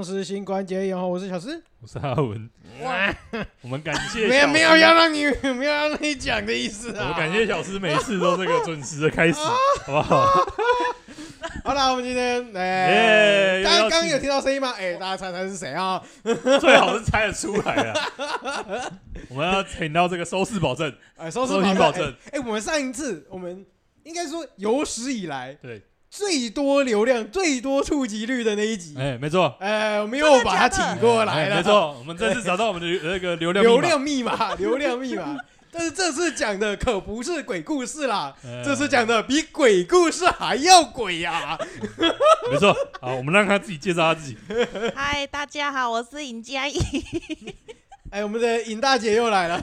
大家好，我们是风湿性关节炎，我是小诗，我是阿文。哇，我们感谢没有没有要让你 没有让你讲的意思啊。我们感谢小诗每次都这个准时的开始，好不好？好了，我们今天哎，刚刚有听到声音吗？哎，大家猜猜是谁啊？最好是猜得出来啊。我们要请到这个收视保证，哎，收视保证。哎，我们上一次，我们应该说有史以来对。最多流量、最多触及率的那一集，哎，没错，哎，我们又把他请过来了，没错，我们这次找到我们的那个流量流量密码，流量密码。但是这次讲的可不是鬼故事啦，这次讲的比鬼故事还要鬼呀。没错，好，我们让他自己介绍他自己。嗨，大家好，我是尹佳怡。哎，我们的尹大姐又来了。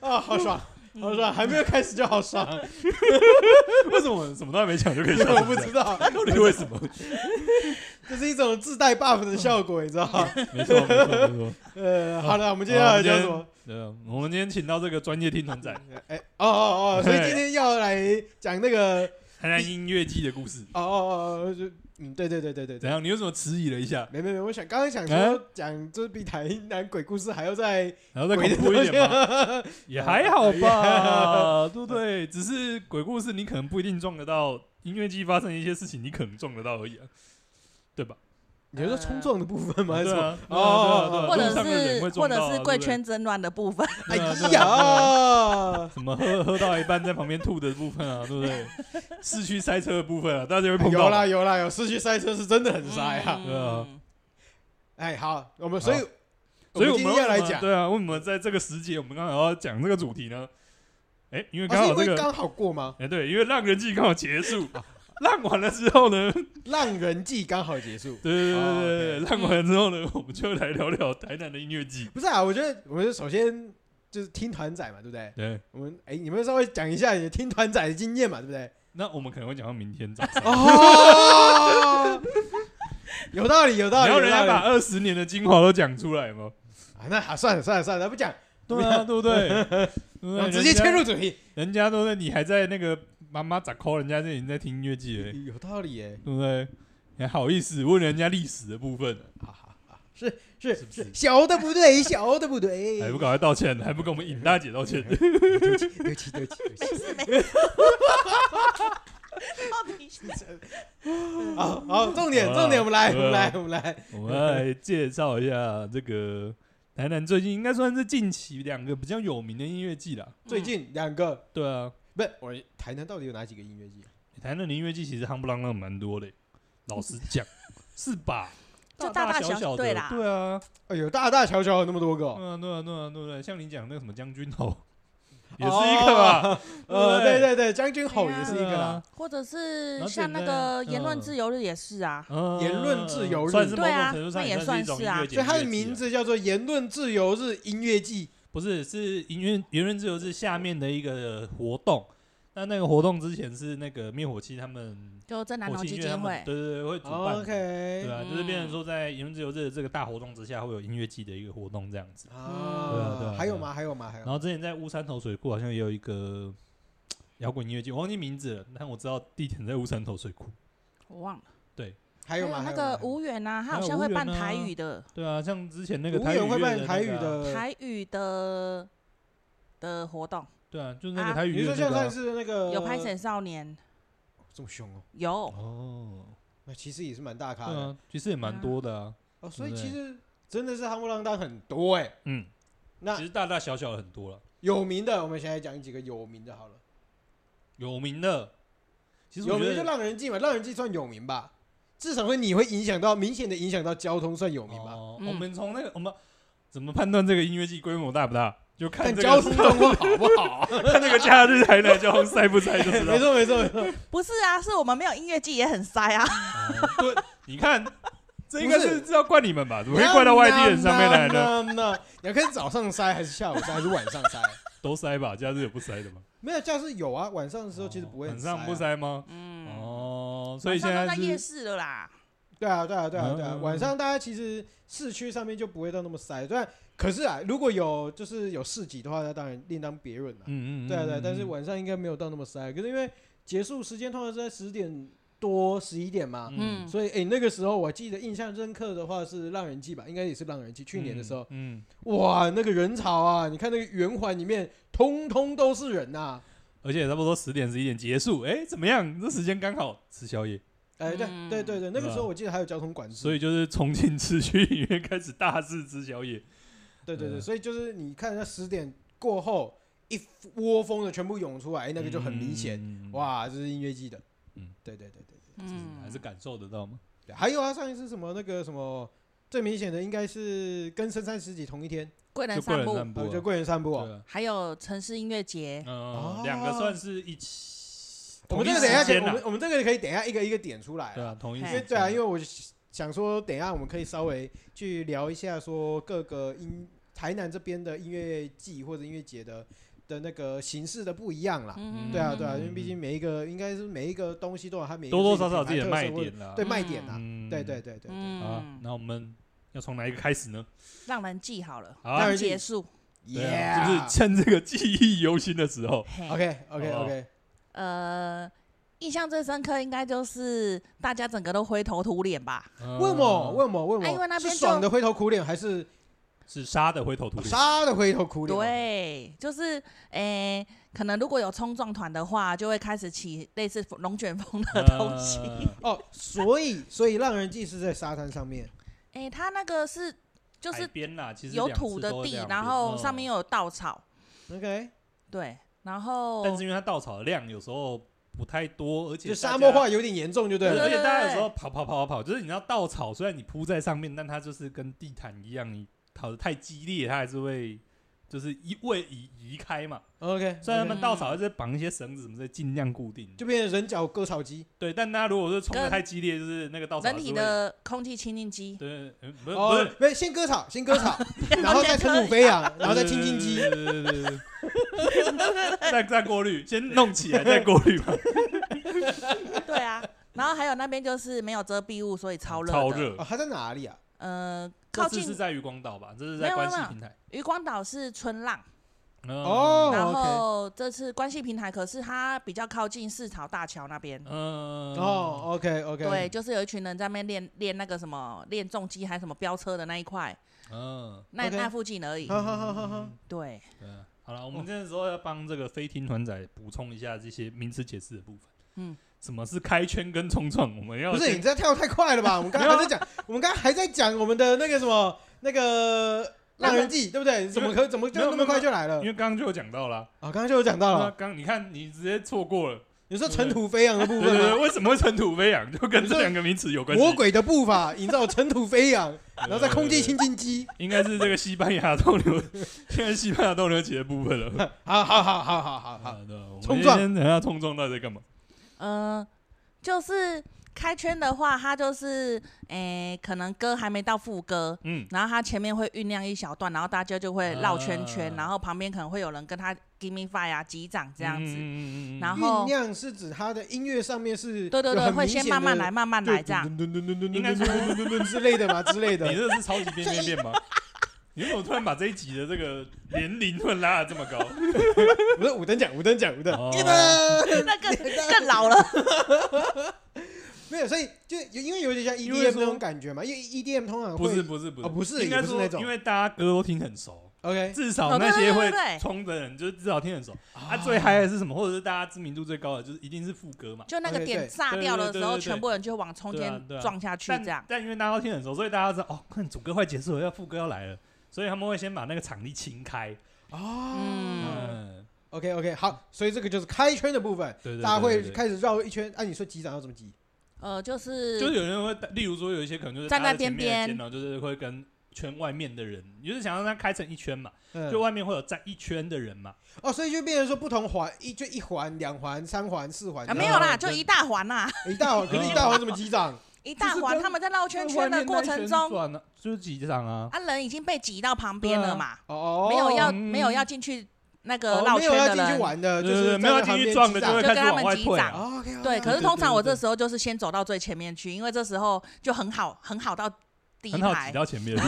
啊，好爽。好爽，还没有开始就好爽。为什么什么都还没讲就可以笑？我不知道到底为什么？这是一种自带 buff 的效果，你知道吗？没错，没错，没错。呃，好了，我们接下来讲什么？对，我们今天请到这个专业听团仔。哎，哦哦哦，所以今天要来讲那个台南音乐季的故事。哦哦哦，就。嗯，对对对对对，怎样？你为什么迟疑了一下？没没没，我想刚刚想说讲，这比台南鬼故事还要再还要再恐怖一点吗？也还好吧，对不对？只是鬼故事，你可能不一定撞得到。音乐季发生一些事情，你可能撞得到而已啊，对吧？你说冲撞的部分吗？还是什么？哦，或者是或者是贵圈真乱的部分。哎呀，什么喝喝到一半在旁边吐的部分啊，对不对？市区塞车的部分啊，大家会碰到。有啦有啦有，市区塞车是真的很塞啊。对啊。哎，好，我们所以所以我们要来讲，对啊，为什么在这个时节我们刚好要讲这个主题呢？哎，因为刚好这个刚好过吗？哎，对，因为浪人季刚好结束。浪完了之后呢？浪人季刚好结束。对对对对，浪完了之后呢，我们就来聊聊台南的音乐季。不是啊，我觉得我觉得首先就是听团仔嘛，对不对？对。我们哎，你们稍微讲一下你的听团仔的经验嘛，对不对？那我们可能会讲到明天早上。有道理，有道理。然后人家把二十年的精华都讲出来吗？啊，那好，算了算了算了，不讲。对啊，对不对？直接切入主题。人家都在，你还在那个。妈妈咋 call 人家？这已经在听音乐季了，有道理耶，对不对？还好意思问人家历史的部分？是是是，小的不对，小的不对，还不赶快道歉，还不跟我们尹大姐道歉？对不起，对不起，对不起，没事没事。好好，重点重点，我们来，我们来，我们来，我们来介绍一下这个台南最近应该算是近期两个比较有名的音乐季了。最近两个，对啊。不是我台南到底有哪几个音乐季？台南的音乐季其实夯不啷啷蛮多的，老实讲，是吧？就大大小小的，对啦，对啊，哎呦，大大小小有那么多个，对啊，对啊，对啊，对对，像你讲那个什么将军吼，也是一个吧？呃，对对。对，将军吼也是一个啦，或者是像那个言论自由日也是啊，言论自由日，对啊，那也算是啊，所以它的名字叫做言论自由日音乐季。不是，是音乐言论自由日下面的一个活动。那那个活动之前是那个灭火器他们，就在南投基金会，对对对，会主办，OK，对啊，就是变成说在言论自由日这个大活动之下，会有音乐季的一个活动这样子。啊，对啊，对啊。还有吗？还有吗？还有。然后之前在乌山头水库好像也有一个摇滚音乐季，我忘记名字了，但我知道地点在乌山头水库。我忘了。对。还有吗？那个吴远啊，他好像会办台语的。对啊，像之前那个台语会办台语的台语的的活动。对啊，就是那个台语。你说像上次那个有拍《神少年》，这么凶哦？有哦，那其实也是蛮大咖的，其实也蛮多的啊。哦，所以其实真的是夯不啷当很多哎。嗯，那其实大大小小的很多了。有名的，我们现在讲几个有名的好了。有名的，其实有名就让人记嘛，让人记算有名吧。至少会你会影响到明显的影响到交通，算有名吧？哦，我们从那个我们怎么判断这个音乐季规模大不大？就看交通状况好不好？看那个假日台南交通塞不塞就知道。没错没错没错。不是啊，是我们没有音乐季也很塞啊。对，你看，这应该是要怪你们吧？怎么会怪到外地人上面来呢？那你要看早上塞还是下午塞还是晚上塞？都塞吧，假日有不塞的吗？没有，假日有啊。晚上的时候其实不会。晚上不塞吗？嗯。哦，所以现在在夜市了啦。对啊，对啊，对啊，对啊！晚上大家其实市区上面就不会到那么塞。对，可是啊，如果有就是有市集的话，那当然另当别论了。嗯嗯，对啊对，但是晚上应该没有到那么塞。可是因为结束时间通常是在十点多十一点嘛，嗯，所以哎、欸，那个时候我记得印象深刻的话是《浪人祭》吧，应该也是《浪人祭》。去年的时候，嗯，嗯哇，那个人潮啊，你看那个圆环里面，通通都是人呐、啊，而且差不多十点十一点结束，哎、欸，怎么样？这时间刚好吃宵夜。哎、欸，对对对对，那个时候我记得还有交通管制，所以就是重庆市区里面开始大肆吃宵夜。对对对，所以就是你看那十点过后，一窝蜂的全部涌出来，欸、那个就很明显，嗯、哇，这是音乐季的。嗯，对对对对对，嗯，还是感受得到吗？还有啊，上一次什么那个什么最明显的，应该是跟深山十几同一天，桂人散步，就桂人散步啊，还有城市音乐节，嗯，两个算是一起。我们这个等一下，我们我们这个可以等一下一个一个点出来，对啊，同一，因为对啊，因为我想说，等一下我们可以稍微去聊一下，说各个音台南这边的音乐季或者音乐节的。的那个形式的不一样啦，对啊对啊，因为毕竟每一个应该是每一个东西都有它每多多少少自己的卖点啦，对卖点啦，对对对对。好，那我们要从哪一个开始呢？让人记好了，让人结束，耶，就是趁这个记忆犹新的时候。OK OK OK，呃，印象最深刻应该就是大家整个都灰头土脸吧？为什么？为什么？为什么？因为那边爽的灰头土脸还是？是杀的灰头土脸，杀的灰头土脸。对，就是诶、欸，可能如果有冲撞团的话，就会开始起类似龙卷风的东西。呃、哦，所以所以让人祭是在沙滩上面。诶、欸，它那个是就是边啦，其实有土的地，然后上面又有稻草。OK，对，然后但是因为它稻草的量有时候不太多，而且就沙漠化有点严重，就对了。而且大家有时候跑跑跑跑跑，就是你知道稻草虽然你铺在上面，但它就是跟地毯一样，你。跑得太激烈，它还是会就是移位移移开嘛。OK，虽然他们稻草还是绑一些绳子什么的，尽量固定，就变成人脚割草机。对，但大家如果是冲的太激烈，就是那个稻草。人体的空气清净机。对，不是不是，不是先割草，先割草，然后再尘土飞扬，然后再清净机。对对对对对。再再过滤，先弄起来再过滤嘛。对啊，然后还有那边就是没有遮蔽物，所以超热。超热。它在哪里啊？呃，靠近是在渔光岛吧？这是在关系平台。渔光岛是春浪，哦，然后这次关系平台，可是它比较靠近四草大桥那边。嗯，哦，OK OK，对，就是有一群人在那边练练那个什么练重机还是什么飙车的那一块。嗯，那那附近而已。好好好好好，对。对，好了，我们这个时候要帮这个飞听团仔补充一下这些名词解释的部分。嗯。什么是开圈跟冲撞？我们要不是你这跳太快了吧？我们刚刚还在讲，我们刚刚还在讲我们的那个什么那个浪人记，对不对？怎么可怎么就那么快就来了？因为刚刚就有讲到了啊，刚刚就有讲到了。刚你看你直接错过了，你说尘土飞扬的部分吗？为什么会尘土飞扬？就跟这两个名词有关系。魔鬼的步伐营造尘土飞扬，然后在空气清净机，应该是这个西班牙斗牛，现在西班牙斗牛节的部分了。好好好好好好好，冲撞，等下冲撞到底在干嘛？嗯。就是开圈的话，它就是诶、欸，可能歌还没到副歌，嗯，然后它前面会酝酿一小段，然后大家就会绕圈圈，啊、然后旁边可能会有人跟他 give me five 啊，击掌这样子，嗯嗯嗯、然后酝酿是指他的音乐上面是，对对对，会先慢慢来，慢慢来这样，应该是之类的嘛？之类的，你这是超级变变变吗？你怎么突然把这一集的这个年龄突然拉的这么高？不是五等奖，五等奖，五等，那个更老了。没有，所以就因为有点像 EDM 那种感觉嘛，因为 EDM 通常不是不是不是不是，应该是那种，因为大家歌都听很熟。OK，至少那些会冲的人，就是至少听很熟。啊，最嗨的是什么？或者是大家知名度最高的，就是一定是副歌嘛。就那个点炸掉的时候，全部人就往中间撞下去，这样。但因为大家都听很熟，所以大家知道哦，看主歌快结束了，要副歌要来了。所以他们会先把那个场地清开。哦，嗯，OK OK，好，所以这个就是开圈的部分，对大家会开始绕一圈。按、啊、你说击掌要怎么击？呃，就是就是有人会，例如说有一些可能就是站在边边，然后就是会跟圈外面的人，你就是想让他开成一圈嘛，嗯、就外面会有站一圈的人嘛。哦，所以就变成说不同环一就一环、两环、三环、四环啊，没有啦，就一大环呐，一大环，可是一大环怎么击掌？一大环，他们在绕圈圈的过程中，就是挤掌啊。啊，人已经被挤到旁边了嘛，哦没有要没有要进去那个绕圈的人，玩的，就是没有进去撞的，就跟他们击掌。对，可是通常我这时候就是先走到最前面去，因为这时候就很好，很好到第一排，挤到前面。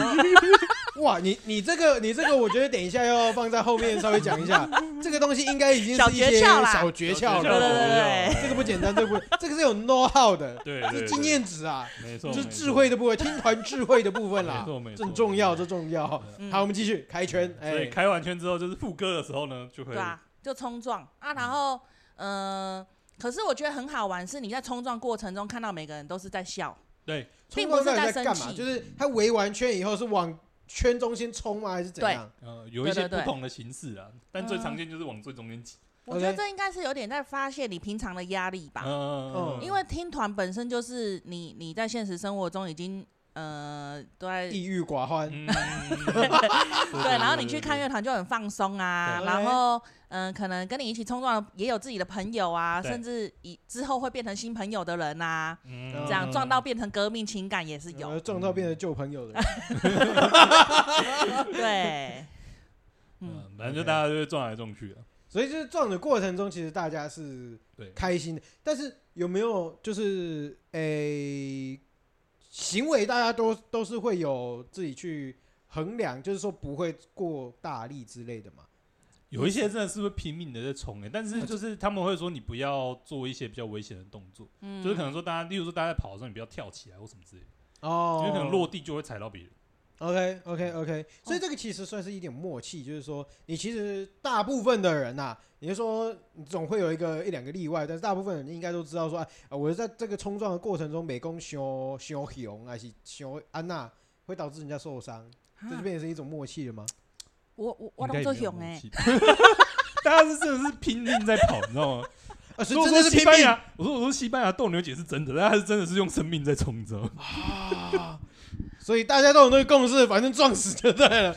哇，你你这个你这个，我觉得等一下要放在后面稍微讲一下。这个东西应该已经是一些小诀窍了，对对对，这个不简单，这个不，这个是有 know how 的，对，是经验值啊，没错，是智慧的部分，听团智慧的部分啦，没错没错，这重要，这重要。好，我们继续开圈，所以开完圈之后就是副歌的时候呢，就会对啊，就冲撞啊，然后嗯，可是我觉得很好玩，是你在冲撞过程中看到每个人都是在笑，对，并不是在生气，就是他围完圈以后是往。圈中心冲吗？还是怎样？呃，有一些不同的形式啊，但最常见就是往最中间挤。我觉得这应该是有点在发泄你平常的压力吧。嗯，因为听团本身就是你你在现实生活中已经呃都在抑郁寡欢。对，然后你去看乐团就很放松啊，然后。嗯，可能跟你一起冲撞也有自己的朋友啊，甚至以之后会变成新朋友的人呐，这样撞到变成革命情感也是有，撞到变成旧朋友的人，对，嗯，反正就大家就是撞来撞去啊，所以就是撞的过程中，其实大家是开心的，但是有没有就是诶行为，大家都都是会有自己去衡量，就是说不会过大力之类的嘛。有一些真的是会拼命的在冲诶，但是就是他们会说你不要做一些比较危险的动作，嗯、就是可能说大家，例如说大家在跑的时候，你不要跳起来或什么之类的，哦，因为可能落地就会踩到别人。OK OK OK，所以这个其实算是一点默契，就是说你其实大部分的人呐、啊，你就说你总会有一个一两个例外，但是大部分人应该都知道说，啊，我在这个冲撞的过程中，美工修修熊还是修安娜，会导致人家受伤，这就变成是一种默契了吗？我我我当做熊哎，大家是真的是拼命在跑，你知道吗？啊，所以我说西班牙，我说我说西班牙斗牛姐是真的，但是真的是用生命在冲，你知道吗？啊，所以大家都有那个共识，反正撞死就对了，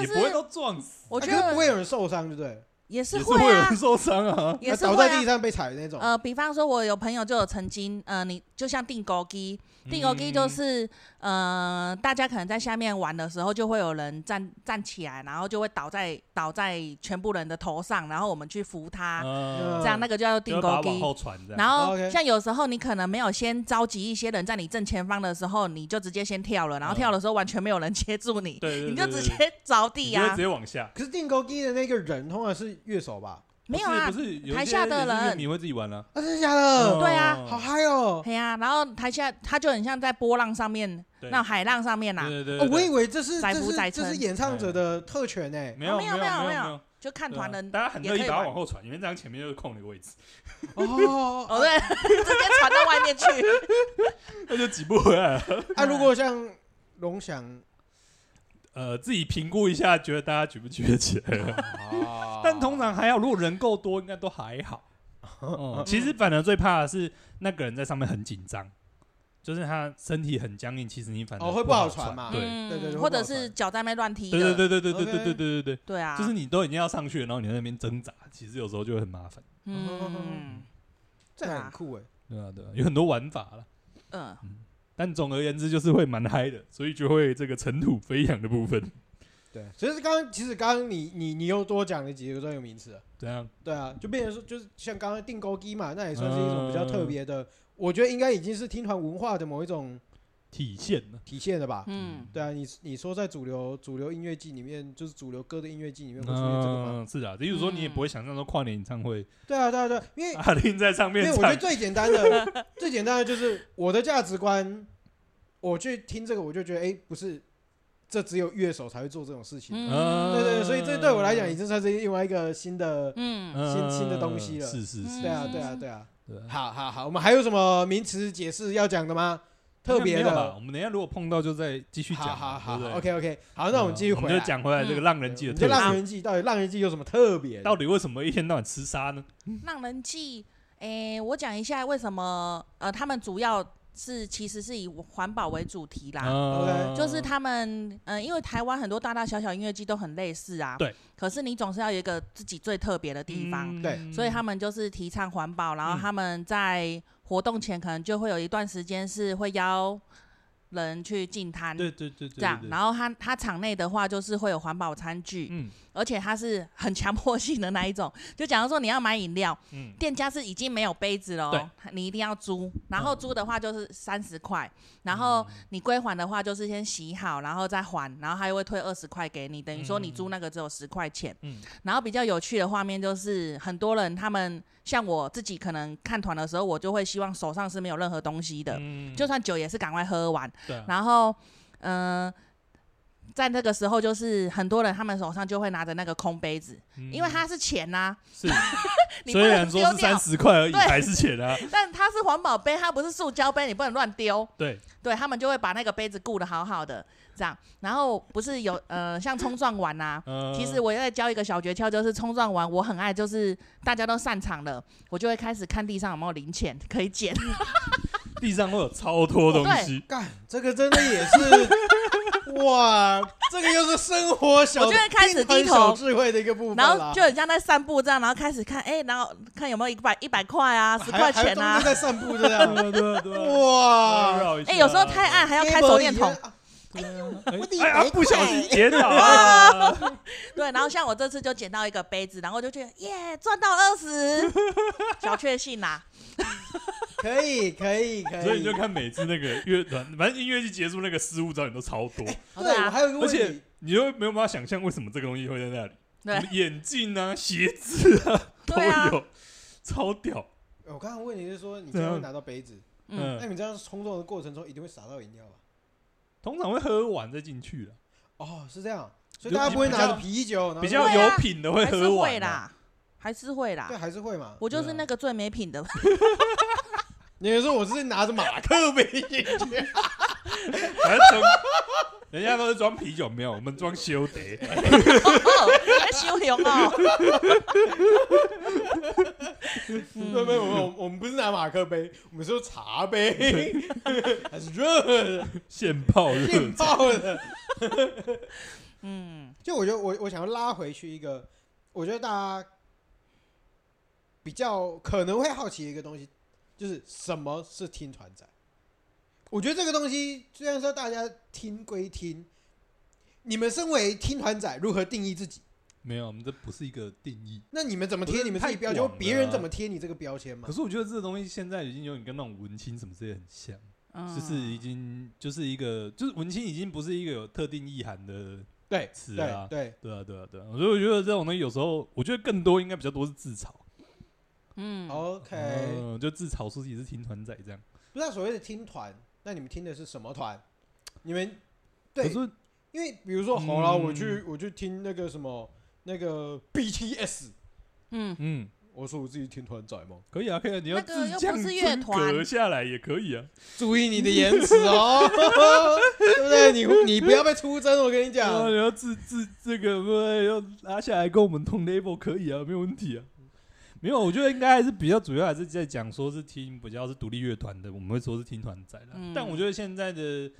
也不会都撞死，我觉得不会有人受伤，对不对？也是会有人受伤啊，也是倒在地上被踩的那种。呃，比方说，我有朋友就有曾经，呃，你就像钉孤枝。钉孤枝就是，呃，大家可能在下面玩的时候，就会有人站站起来，然后就会倒在倒在全部人的头上，然后我们去扶他，嗯、这样那个就叫做钉孤枝。然后像有时候你可能没有先召集一些人在你正前方的时候，你就直接先跳了，然后跳的时候完全没有人接住你，你就直接着地啊，直接往下。可是钉孤枝的那个人通常是乐手吧？没有啊，台下的人你会自己玩呢？啊，真的假的？对啊，好嗨哦！对啊，然后台下他就很像在波浪上面，那海浪上面呐。对对对。我以为这是这是这是演唱者的特权呢。没有没有没有没有，就看团人，大家很乐意把它往后传，因为这样前面就是空的位置。哦哦对，直接传到外面去，那就挤不回来了。啊，如果像龙翔。呃，自己评估一下，觉得大家举不举得起来？但通常还好，如果人够多，应该都还好。嗯，其实反而最怕的是那个人在上面很紧张，就是他身体很僵硬。其实你反而会不好传嘛？对对对，或者是脚在那乱踢。对对对对对对对对对对对。对啊，就是你都已经要上去了，然后你在那边挣扎，其实有时候就会很麻烦。嗯，这很酷哎。对啊对啊，有很多玩法了。嗯。但总而言之，就是会蛮嗨的，所以就会这个尘土飞扬的部分。对，所以是刚刚，其实刚刚你你你又多讲了几个专有名词啊？怎样？对啊，就变成说，就是像刚刚定钩机嘛，那也算是一种比较特别的，呃、我觉得应该已经是听团文化的某一种。体现了，体现了吧？嗯，对啊，你你说在主流主流音乐季里面，就是主流歌的音乐季里面会出现这个吗？嗯，是啊，比如说你也不会想象说跨年演唱会。对啊，对啊，对，因为 阿玲在上面。因为我觉得最简单的，最简单的就是我的价值观，我去听这个，我就觉得，哎，不是，这只有乐手才会做这种事情。嗯，对对，所以这对我来讲已经算是另外一个新的，嗯，新新的东西了。是是是，对啊，对啊，对啊。好好好，我们还有什么名词解释要讲的吗？特别的，我们等下如果碰到就再继续讲。好好好，OK OK，好，那我们继续回来。就讲回来这个浪人祭的特别。浪人祭到底浪人祭有什么特别？到底为什么一天到晚吃沙呢？浪人祭，诶，我讲一下为什么，呃，他们主要。是，其实是以环保为主题啦，uh, 就是他们，嗯、呃，因为台湾很多大大小小音乐季都很类似啊，对。可是你总是要有一个自己最特别的地方，嗯、对。所以他们就是提倡环保，然后他们在活动前可能就会有一段时间是会邀人去进摊，对对对，这样。然后他他场内的话，就是会有环保餐具，嗯，而且他是很强迫性的那一种。就假如说你要买饮料，嗯，店家是已经没有杯子了，对，你一定要租。然后租的话就是三十块，然后你归还的话就是先洗好，然后再还，然后他又会退二十块给你，等于说你租那个只有十块钱。嗯，然后比较有趣的画面就是很多人他们像我自己可能看团的时候，我就会希望手上是没有任何东西的，嗯，就算酒也是赶快喝完。然后，嗯、呃，在那个时候，就是很多人他们手上就会拿着那个空杯子，嗯、因为它是钱呐、啊。是，虽然说是三十块而已，对还是钱啊。但它是环保杯，它不是塑胶杯，你不能乱丢。对，对他们就会把那个杯子顾得好好的，这样。然后不是有呃，像冲撞完啊，呃、其实我也在教一个小诀窍，就是冲撞完，我很爱，就是大家都散场了，我就会开始看地上有没有零钱可以捡。地上会有超多东西，干这个真的也是哇，这个又是生活小，我就会开始低头智慧的一个部分，然后就很像在散步这样，然后开始看，哎，然后看有没有一百一百块啊，十块钱啊，在散步这样，对对哇，哎，有时候太暗还要开手电筒，哎呀，不小心捡到了，对，然后像我这次就捡到一个杯子，然后就觉得耶，赚到二十，小确幸呐。可以可以可以，所以你就看每次那个乐团，反正音乐季结束那个失误照你都超多。对啊，还有一个问题，而且你又没有办法想象为什么这个东西会在那里。对，眼镜啊、鞋子啊 都有，超屌。我刚刚问你是说，你最后拿到杯子，嗯，那你这样冲撞的过程中一定会洒到饮料吧？通常会喝完再进去的。哦，是这样，所以大家不会拿着啤酒，比较有品的会喝完啦。还是会啦，对，还是会嘛。我就是那个最没品的。你说我是拿着马克杯进去，人家都是装啤酒，没有，我们装修的。修容哦。没有，我我们不是拿马克杯，我们是茶杯，还是热的，现泡的，现泡的。嗯，就我觉得我我想要拉回去一个，我觉得大家。比较可能会好奇的一个东西，就是什么是听团仔？我觉得这个东西虽然说大家听归听，你们身为听团仔，如何定义自己？没有，我们这不是一个定义。那你们怎么贴你们自己标签？别人怎么贴你这个标签嘛？可是我觉得这个东西现在已经有点跟那种文青什么之类很像，嗯、就是已经就是一个就是文青已经不是一个有特定意涵的对词啊，对对，对，对啊对啊对啊，所以我觉得这种东西有时候我觉得更多应该比较多是自嘲。嗯，OK，嗯，就自嘲说自己是听团仔这样。不是所谓的听团，那你们听的是什么团？你们对，是因为比如说，好了，我去我去听那个什么那个 BTS，嗯嗯，我说我自己听团仔吗？可以啊，可以啊，你要自降真格下来也可以啊。注意你的言辞哦，对不对？你你不要被出征，我跟你讲，你要自自这个不要拉下来跟我们同 level 可以啊，没有问题啊。没有，我觉得应该还是比较主要，还是在讲说是听比较是独立乐团的，我们会说是听团仔的。嗯、但我觉得现在的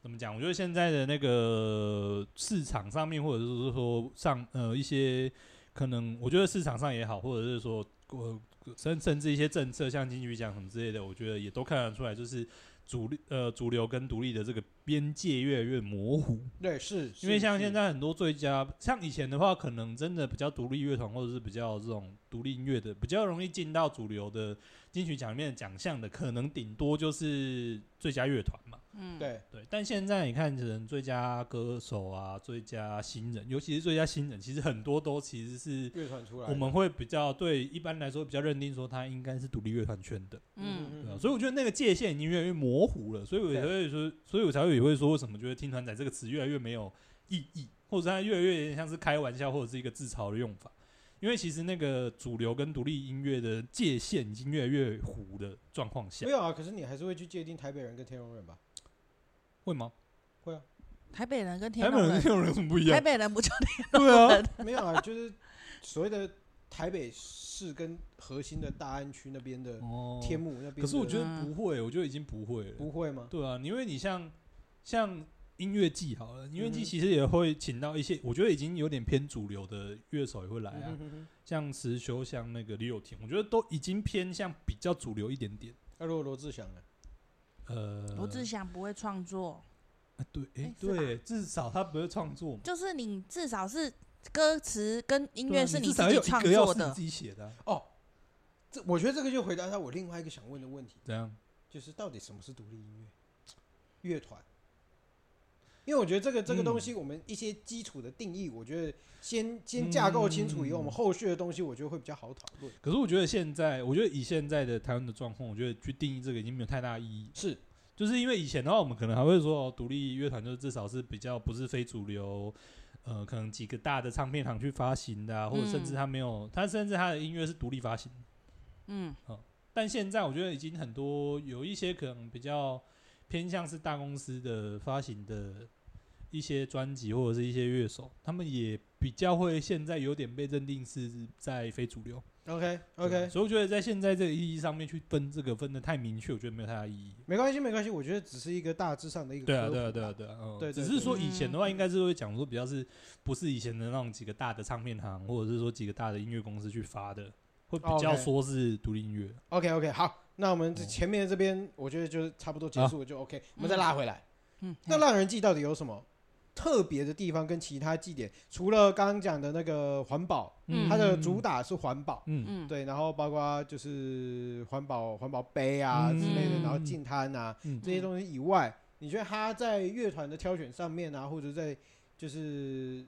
怎么讲？我觉得现在的那个市场上面，或者是说上呃一些可能，我觉得市场上也好，或者是说呃甚甚至一些政策，像金曲奖什么之类的，我觉得也都看得出来，就是。主力呃，主流跟独立的这个边界越来越模糊。对，是，因为像现在很多最佳，像以前的话，可能真的比较独立乐团或者是比较这种独立音乐的，比较容易进到主流的金曲奖里面的奖项的，可能顶多就是最佳乐团嘛。嗯，对对，但现在你看，可能最佳歌手啊，最佳新人，尤其是最佳新人，其实很多都其实是乐团出来。我们会比较对一般来说比较认定说他应该是独立乐团圈的。嗯嗯，所以我觉得那个界限已经越来越模糊了，所以我才会说，所以我才会也会说，为什么觉得“听团仔”这个词越来越没有意义，或者它越来越像是开玩笑或者是一个自嘲的用法。因为其实那个主流跟独立音乐的界限已经越来越糊的状况下。没有啊，可是你还是会去界定台北人跟天龙人吧？会吗？会啊。台北人跟天台北人跟天龙人有什么不一样？台北人不就天龙人。对啊，没有啊，就是所谓的台北市跟核心的大安区那边的天母那边。可是我觉得不会，我觉得已经不会了。不会吗？对啊，因为你像像音乐季好了，音乐季其实也会请到一些，我觉得已经有点偏主流的乐手也会来啊，像实修，像那个李友廷，我觉得都已经偏向比较主流一点点。那如果罗志祥呢？呃，罗志祥不会创作。啊，对，哎、欸，对，至少他不会创作。就是你至少是歌词跟音乐是你自己创作的，自己写的、啊。哦，这我觉得这个就回答到我另外一个想问的问题。怎样？就是到底什么是独立音乐？乐团？因为我觉得这个这个东西，我们一些基础的定义，我觉得先先架构清楚以后，我们后续的东西，我觉得会比较好讨论。可是我觉得现在，我觉得以现在的台湾的状况，我觉得去定义这个已经没有太大意义。是，就是因为以前的话，我们可能还会说，独立乐团就是至少是比较不是非主流，呃，可能几个大的唱片行去发行的、啊，或者甚至他没有，他甚至他的音乐是独立发行。嗯，但现在我觉得已经很多有一些可能比较偏向是大公司的发行的。一些专辑或者是一些乐手，他们也比较会现在有点被认定是在非主流。OK OK，所以我觉得在现在这个意义上面去分这个分的太明确，我觉得没有太大意义。没关系没关系，我觉得只是一个大致上的一个。对啊对啊对啊对啊，嗯，对，只是说以前的话，应该是会讲说比较是不是以前的那种几个大的唱片行，或者是说几个大的音乐公司去发的，会比较说是独立音乐。OK OK，好，那我们前面这边我觉得就差不多结束了，就 OK，我们再拉回来。嗯，那浪人记到底有什么？特别的地方跟其他祭典，除了刚刚讲的那个环保，嗯，它的主打是环保，嗯。嗯，对，然后包括就是环保环保杯啊之类的，然后净滩啊这些东西以外，你觉得它在乐团的挑选上面啊，或者在就是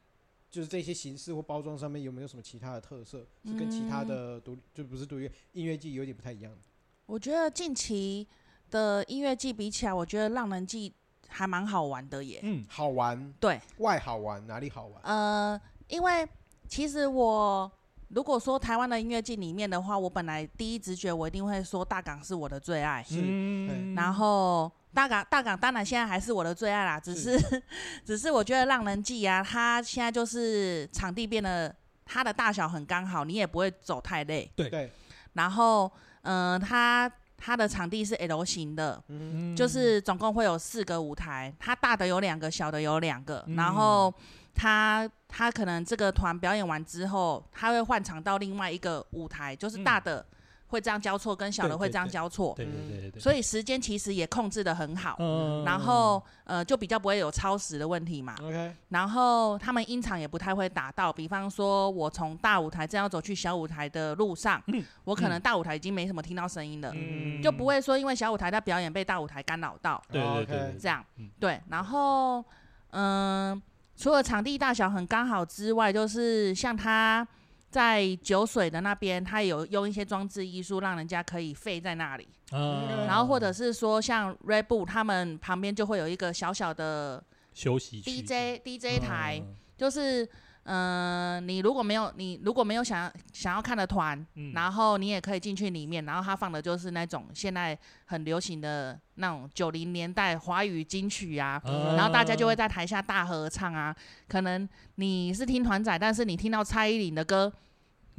就是这些形式或包装上面有没有什么其他的特色，是跟其他的独就不是独立音乐祭有点不太一样的？我觉得近期的音乐祭比起来，我觉得浪人祭。还蛮好玩的耶，嗯，好玩，对。外好玩，哪里好玩？呃，因为其实我如果说台湾的音乐祭里面的话，我本来第一直觉我一定会说大港是我的最爱，是，嗯、然后大港大港当然现在还是我的最爱啦，只是，是。只是我觉得浪人祭啊，它现在就是场地变得它的大小很刚好，你也不会走太累，对。对，然后嗯、呃，它。它的场地是 L 型的，嗯、就是总共会有四个舞台，它大的有两个，小的有两个。嗯、然后它它可能这个团表演完之后，它会换场到另外一个舞台，就是大的。嗯会这样交错，跟小的会这样交错，对对对对对，所以时间其实也控制的很好，嗯、然后呃就比较不会有超时的问题嘛。OK，然后他们音场也不太会打到，比方说我从大舞台正要走去小舞台的路上，嗯、我可能大舞台已经没什么听到声音了，嗯、就不会说因为小舞台在表演被大舞台干扰到，对对对，这样，对，然后嗯、呃，除了场地大小很刚好之外，就是像他。在酒水的那边，他有用一些装置艺术，让人家可以废在那里。嗯、然后或者是说，像 Red Bull 他们旁边就会有一个小小的休息 DJ DJ 台，嗯、就是嗯、呃，你如果没有你如果没有想要想要看的团，嗯、然后你也可以进去里面，然后他放的就是那种现在很流行的那种九零年代华语金曲啊，嗯、然后大家就会在台下大合唱啊。可能你是听团仔，但是你听到蔡依林的歌。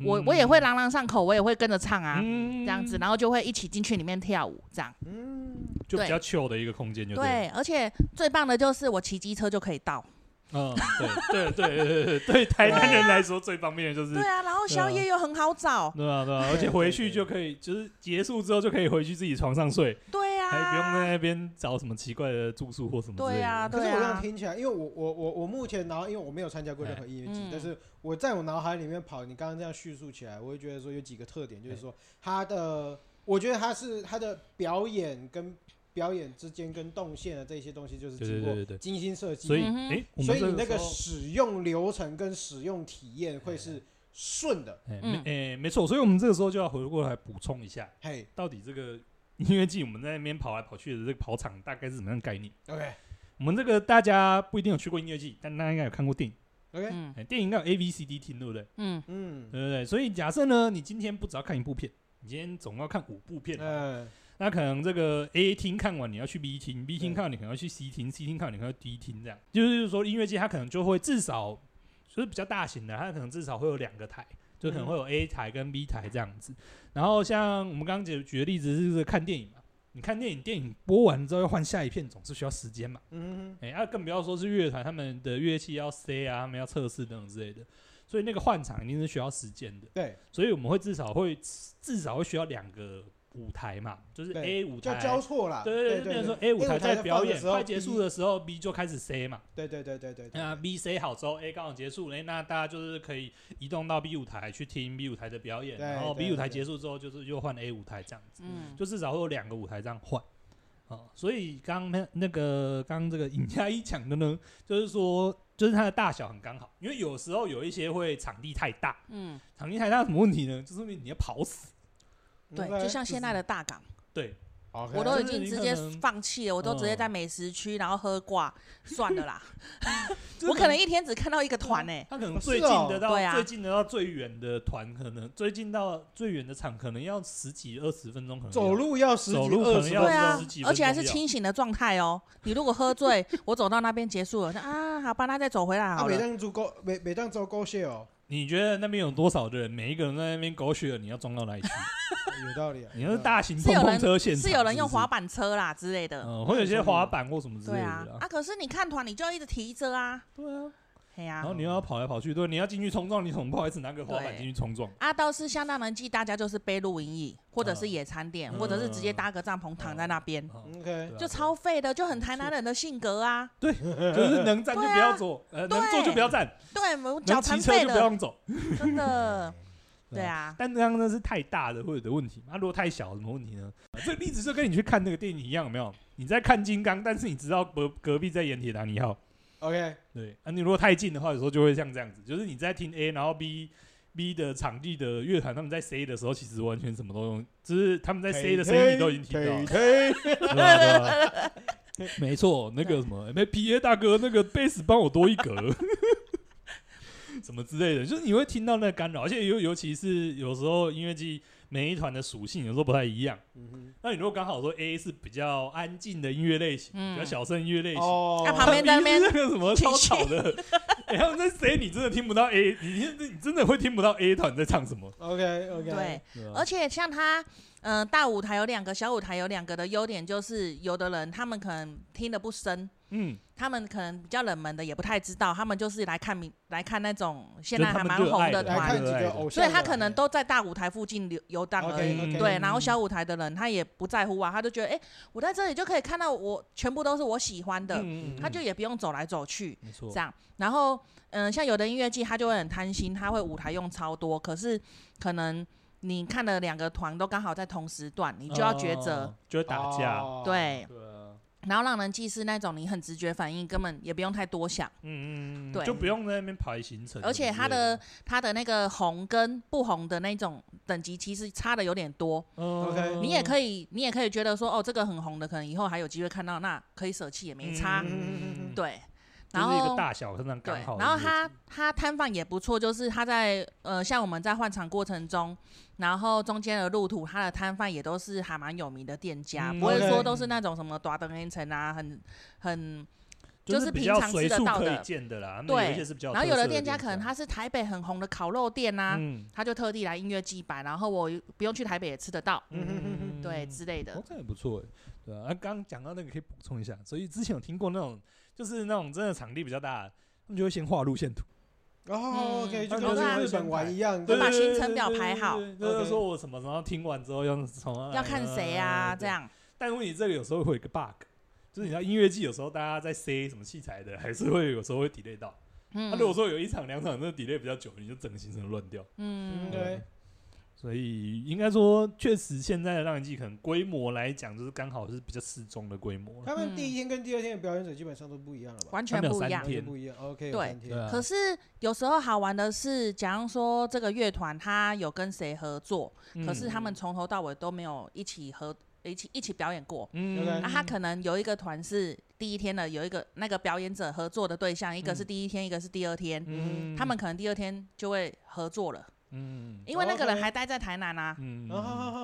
我我也会朗朗上口，我也会跟着唱啊，嗯、这样子，然后就会一起进去里面跳舞，这样，嗯，就比较 chill 的一个空间，就对，对，而且最棒的就是我骑机车就可以到。嗯，对对对对对，对台南人来说最方便的就是对啊，然后宵夜又很好找，对啊对啊，而且回去就可以，就是结束之后就可以回去自己床上睡，对啊，还不用在那边找什么奇怪的住宿或什么之类的。对啊，可是我这样听起来，因为我我我我目前然后，因为我没有参加过任何音乐祭，但是我在我脑海里面跑，你刚刚这样叙述起来，我会觉得说有几个特点，就是说他的，我觉得他是他的表演跟。表演之间跟动线的这些东西，就是经过精心设计，所以，哎，所以你那个使用流程跟使用体验会是顺的，哎，没，没错，所以我们这个时候就要回过来补充一下，嘿，到底这个音乐季我们在那边跑来跑去的这个跑场大概是什么样的概念？OK，我们这个大家不一定有去过音乐季，但大家应该有看过电影，OK，电影应该有 A B C D 听，对不对？嗯。嗯，对不对，所以假设呢，你今天不只要看一部片，你今天总要看五部片，嗯。那可能这个 A 厅看完，你要去 B 厅，B 厅看完你可能要去 C 厅，C 厅看完你可能要 D 厅，这样就是说音乐界它可能就会至少就是比较大型的，它可能至少会有两个台，就可能会有 A 台跟 B 台这样子。然后像我们刚刚举举的例子是看电影嘛，你看电影，电影播完之后要换下一片，总是需要时间嘛。嗯哎，那更不要说是乐团他们的乐器要塞啊，他们要测试等等之类的，所以那个换场一定是需要时间的。对，所以我们会至少会至少会需要两个。舞台嘛，就是 A 舞台。交错啦，对对对，变成说 A 舞台在表演快结束的时候，B 就开始 C 嘛，对对对对对，那 B C 好之后，A 刚好结束，哎，那大家就是可以移动到 B 舞台去听 B 舞台的表演，然后 B 舞台结束之后，就是又换 A 舞台这样子，嗯，就至少会有两个舞台这样换，哦，所以刚刚那个刚刚这个尹佳一讲的呢，就是说。就是它的大小很刚好，因为有时候有一些会场地太大，嗯，场地太大什么问题呢？就是你要跑死，对，就像现在的大港，对，我都已经直接放弃了，我都直接在美食区，然后喝挂算了啦，我可能一天只看到一个团诶，他可能最近的到最近的到最远的团，可能最近到最远的场可能要十几二十分钟，可能走路要十几二十分钟，对啊，而且还是清醒的状态哦。你如果喝醉，我走到那边结束了，啊，好，帮他再走回来好了。每当足够，每每当走狗血哦。你觉得那边有多少的人？每一个人在那边狗血，你要装到哪里去？有道理啊。你要是大型碰碰车现场，是有人用滑板车啦之类的，嗯，或者一些滑板或什么之类的。对啊，啊，可是你看团，你就要一直提着啊。对啊。然后你要跑来跑去，对，你要进去冲撞，你怎么不好意思拿个滑板进去冲撞？啊，倒是相当能记，大家就是背露营椅，或者是野餐垫，或者是直接搭个帐篷躺在那边，OK，就超废的，就很台南人的性格啊。对，就是能站就不要坐，呃，能坐就不要站。对，脚残废的，不用走。真的，对啊。但刚刚那是太大的或者的问题，那如果太小，什么问题呢？这个例子就跟你去看那个电影一样，有没有？你在看金刚，但是你知道隔隔壁在演铁达尼号。OK，对啊，你如果太近的话，有时候就会像这样子，就是你在听 A，然后 B B 的场地的乐团他们在 C 的时候，其实完全什么都用，就是他们在 C 的声音你都已经听到了，对吧？没错，那个什么，那 PA 大哥那个贝斯帮我多一格，什么之类的，就是你会听到那个干扰，而且尤尤其是有时候音乐季。每一团的属性有时候不太一样，嗯哼，那你如果刚好说 A 是比较安静的音乐类型，比较小声音乐类型，哦，旁边那边 那个什么超吵的，然 后那谁你真的听不到 A，你你真的会听不到 A 团在唱什么？OK OK，对，而且像他，嗯，大舞台有两个，小舞台有两个的优点就是，有的人他们可能听得不深。嗯，他们可能比较冷门的也不太知道，他们就是来看明来看那种现在还蛮红的团，所以他可能都在大舞台附近游游荡而已。对，然后小舞台的人他也不在乎啊，他就觉得哎、欸，我在这里就可以看到我全部都是我喜欢的，他就也不用走来走去，这样。然后嗯，像有的音乐季他就会很贪心，他会舞台用超多，可是可能你看了两个团都刚好在同时段，你就要抉择，就会打架，对。然后让人记是那种你很直觉反应，根本也不用太多想。嗯嗯对，就不用在那边排行程。而且它的它的那个红跟不红的那种等级其实差的有点多。OK，你也可以你也可以觉得说哦，这个很红的，可能以后还有机会看到，那可以舍弃也没差。嗯对。然后一个大小可能刚好。然后他他摊贩也不错，就是他在呃，像我们在换场过程中，然后中间的路途，他的摊贩也都是还蛮有名的店家，不会说都是那种什么大灯烟城啊，很很就是平常吃得到的。对。然后有的店家可能他是台北很红的烤肉店啊，他就特地来音乐祭摆，然后我不用去台北也吃得到。嗯对，之类的。这也不错哎。对啊，刚刚讲到那个可以补充一下，所以之前有听过那种。就是那种真的场地比较大，他们就会先画路线图。哦，OK，就跟日本玩一样，就把行程表排好。就是说我什么时候听完之后要从要看谁啊这样。但问题这里有时候会有一个 bug，就是你知道音乐季有时候大家在塞什么器材的，还是会有时候会 delay 到。嗯。那如果说有一场两场那 delay 比较久，你就整个行程乱掉。嗯，对。所以应该说，确实现在的浪人季可能规模来讲，就是刚好是比较适中的规模。他们第一天跟第二天的表演者基本上都不一样了吧？完全不一样，完全不一样。OK，对。可是有时候好玩的是，假如说这个乐团他有跟谁合作，可是他们从头到尾都没有一起合一起一起表演过。嗯。那他可能有一个团是第一天的，有一个那个表演者合作的对象，一个是第一天，一个是第二天。嗯。他们可能第二天就会合作了。嗯，因为那个人还待在台南啊，嗯，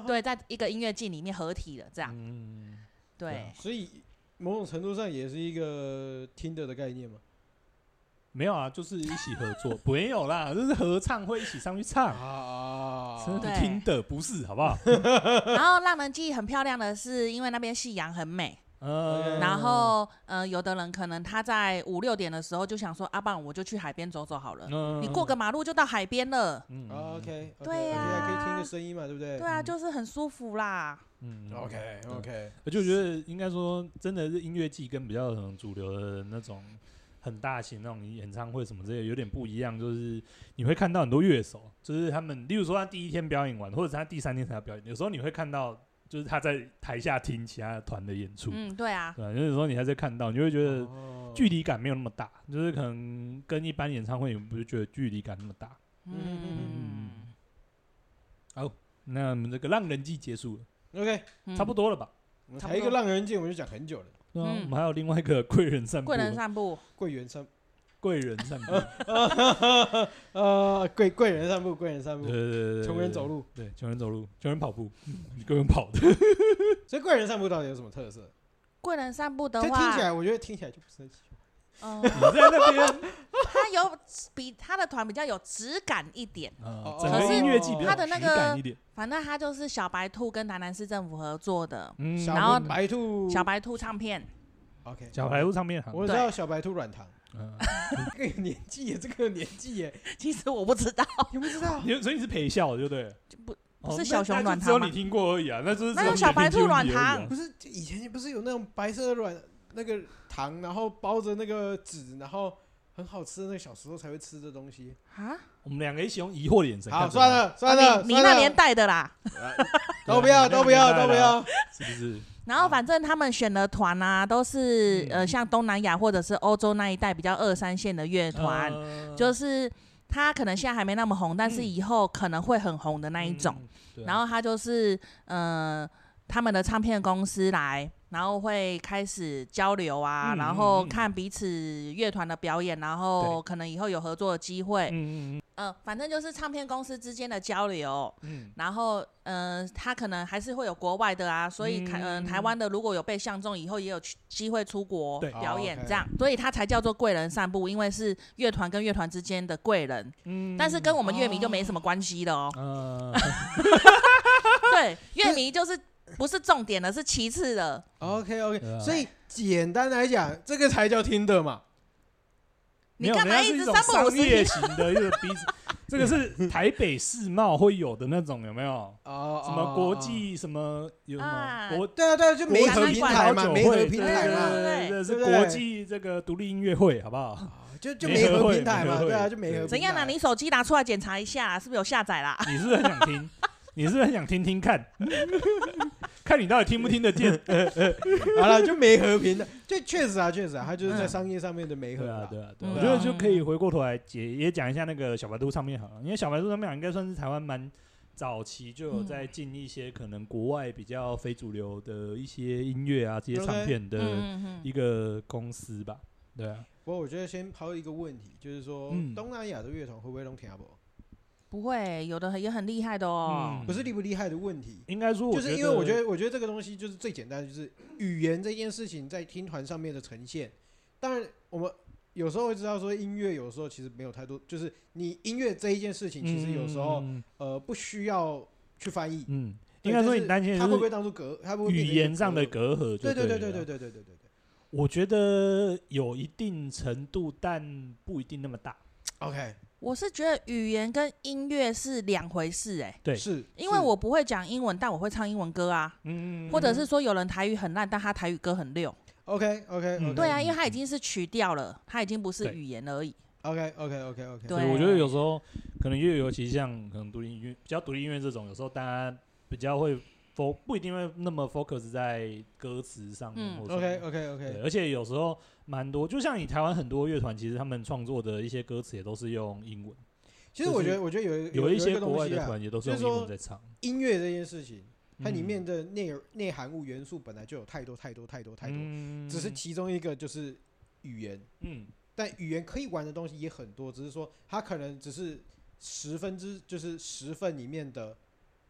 对，在一个音乐季里面合体了，这样，嗯，对，所以某种程度上也是一个听的的概念嘛，没有啊，就是一起合作，没有啦，就是合唱会一起上去唱。啊，听的不是，好不好？然后浪人记很漂亮的是，因为那边夕阳很美，嗯，然后呃，有的人可能他在五六点的时候就想说，阿、啊、爸，我就去海边走走好了。嗯，你过个马路就到海边了。嗯，OK，对呀、啊，可以听个声音嘛，对不对？对啊，就是很舒服啦。嗯，OK，OK，我就觉得应该说，真的是音乐季跟比较主流的那种很大型那种演唱会什么之类有点不一样，就是你会看到很多乐手，就是他们，例如说他第一天表演完，或者是他第三天才要表演，有时候你会看到。就是他在台下听其他团的演出，嗯，对啊，对，就是说你还在看到，你会觉得距离感没有那么大，就是可能跟一般演唱会，你不是觉得距离感那么大。嗯嗯。好，那我们这个浪人季结束了，OK，差不多了吧？还一个浪人季，我们就讲很久了。对啊，我们还有另外一个贵人散步，贵人散步，贵人散。贵人散步，呃，贵贵人散步，贵人散步，对对对，穷人走路，对，穷人走路，穷人跑步，你个人跑的。所以贵人散步到底有什么特色？贵人散步的话，听起来我觉得听起来就不是很喜欢。嗯，你在那边，他有比他的团比较有质感一点，整个音乐季比较他的那个，反正他就是小白兔跟台南市政府合作的，嗯。然后白兔。小白兔唱片，OK，小白兔唱片，我知道小白兔软糖。嗯，这个年纪耶，这个年纪耶，其实我不知道，你不知道，所以你是陪笑的，对不对？不，不是小熊软糖，只有你听过而已啊。那就是那有小白兔软糖，不是以前不是有那种白色的软那个糖，然后包着那个纸，然后很好吃的，那个小时候才会吃的东西啊？我们两个一起用疑惑的眼神。好，算了算了，你那年代的啦，都不要都不要都不要，是不是？然后反正他们选的团啊，都是、嗯、呃像东南亚或者是欧洲那一带比较二三线的乐团，呃、就是他可能现在还没那么红，但是以后可能会很红的那一种。嗯、然后他就是呃他们的唱片公司来。然后会开始交流啊，嗯、然后看彼此乐团的表演，然后可能以后有合作的机会。嗯嗯、呃、反正就是唱片公司之间的交流。嗯、然后呃，他可能还是会有国外的啊，所以台嗯、呃、台湾的如果有被相中，以后也有机会出国表演这样，哦 okay、所以他才叫做贵人散步，因为是乐团跟乐团之间的贵人。嗯、但是跟我们乐迷就没什么关系了哦。哦 对，乐迷就是。不是重点的，是其次的。OK OK，所以简单来讲，这个才叫听的嘛。你干嘛一直三不五时？业型的一个鼻子，这个是台北世贸会有的那种，有没有？哦，什么国际什么有什么国？对啊对啊，就媒合平台嘛，媒合平台嘛，对是国际这个独立音乐会，好不好？就就媒合平台嘛，对啊，就媒合。怎样呢？你手机拿出来检查一下，是不是有下载啦？你是不是很想听？你是不是很想听听看？看你到底听不听得见？好了，就没和平的，就确实啊，确实啊，他就是在商业上面的没和。对啊，对啊，对。我觉得就可以回过头来解也讲一下那个小白兔唱片好了，因为小白兔唱片应该算是台湾蛮早期就有在进一些可能国外比较非主流的一些音乐啊这些唱片的一个公司吧。对啊。不过我觉得先抛一个问题，就是说东南亚的乐团会不会都听不？不会，有的也很厉害的哦。不是厉不厉害的问题，应该说，就是因为我觉得，我觉得这个东西就是最简单，就是语言这件事情在听团上面的呈现。当然，我们有时候会知道说，音乐有时候其实没有太多，就是你音乐这一件事情，其实有时候呃不需要去翻译。嗯，应该说你担心他会不会当做隔，他会不会语言上的隔阂？对对对对对对对对对对。我觉得有一定程度，但不一定那么大。OK。我是觉得语言跟音乐是两回事，哎，对，是，因为我不会讲英文，但我会唱英文歌啊，嗯，或者是说有人台语很烂，但他台语歌很溜，OK OK，对啊，因为他已经是曲调了，他已经不是语言而已，OK OK OK OK，对，我觉得有时候可能乐尤其像可能独立音乐比较独立音乐这种，有时候大家比较会 fo 不一定会那么 focus 在歌词上面，OK OK OK，而且有时候。蛮多，就像你台湾很多乐团，其实他们创作的一些歌词也都是用英文。其实我觉得，我觉得有有一些国外的团也都是用英文在唱。音乐这件事情，它里面的内内涵物元素本来就有太多太多太多太多，只是其中一个就是语言。嗯，但语言可以玩的东西也很多，只是说它可能只是十分之就是十份里面的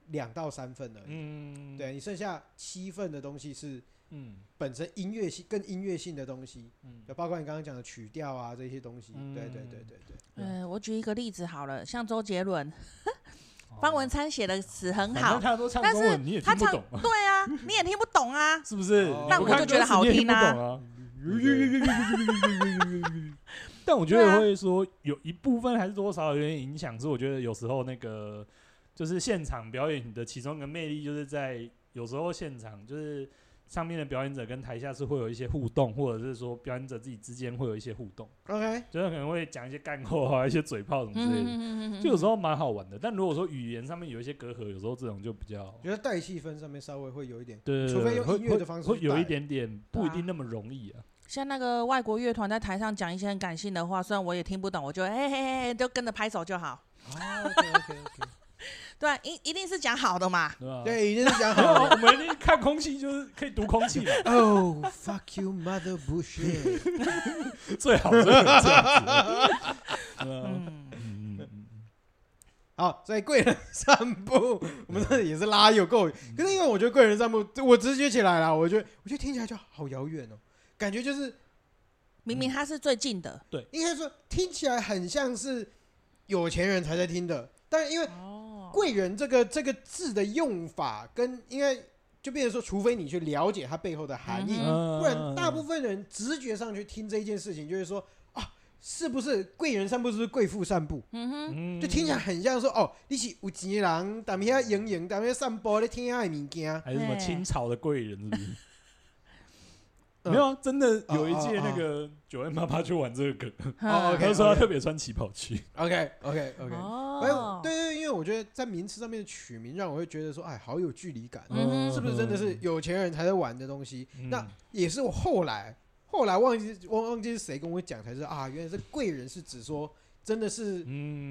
两到三份而已。嗯，对，你剩下七份的东西是。嗯，本身音乐性更音乐性的东西，嗯，就包括你刚刚讲的曲调啊这些东西，对对对对对。嗯，我举一个例子好了，像周杰伦，方文山写的词很好，但是他唱中文，你也听不懂。对啊，你也听不懂啊，是不是？但我就觉得好听啊。但我觉得会说有一部分还是多少有点影响，是我觉得有时候那个就是现场表演的其中一个魅力，就是在有时候现场就是。上面的表演者跟台下是会有一些互动，或者是说表演者自己之间会有一些互动。OK，就是可能会讲一些干货啊，一些嘴炮什么之类的，嗯、哼哼哼就有时候蛮好玩的。但如果说语言上面有一些隔阂，有时候这种就比较觉得带气氛上面稍微会有一点，对，除非用音乐的方式会，会有一点点不一定那么容易啊。啊像那个外国乐团在台上讲一些很感性的话，虽然我也听不懂，我就嘿嘿嘿，就跟着拍手就好。哦，OK OK OK。对，一一定是讲好的嘛。对，对，一定是讲好的。我们看空气就是可以读空气嘛。Oh fuck you, mother bullshit！最好是这样子。嗯嗯嗯。好，所以贵人散步，我们这里也是拉有够。可是因为我觉得贵人散步，我直觉起来了，我觉得我觉得听起来就好遥远哦，感觉就是明明他是最近的。对，应该说听起来很像是有钱人才在听的，但因为。贵人这个这个字的用法，跟应该就变成说，除非你去了解它背后的含义，不然大部分人直觉上去听这一件事情，就是说啊，是不是贵人散步，是不是贵妇散步？嗯哼，就听起来很像说哦，你是有钱人，但是要盈盈，但是散步你听下的物件，还是什么清朝的贵人，是不是？没有啊，真的有一届那个九 M 妈妈去玩这个梗，他说他特别穿旗袍去。OK OK OK，哎呦，对对，因为我觉得在名词上面的取名，让我会觉得说，哎，好有距离感，是不是真的是有钱人才在玩的东西？那也是我后来后来忘记忘忘记是谁跟我讲才知道啊，原来是贵人是指说。真的是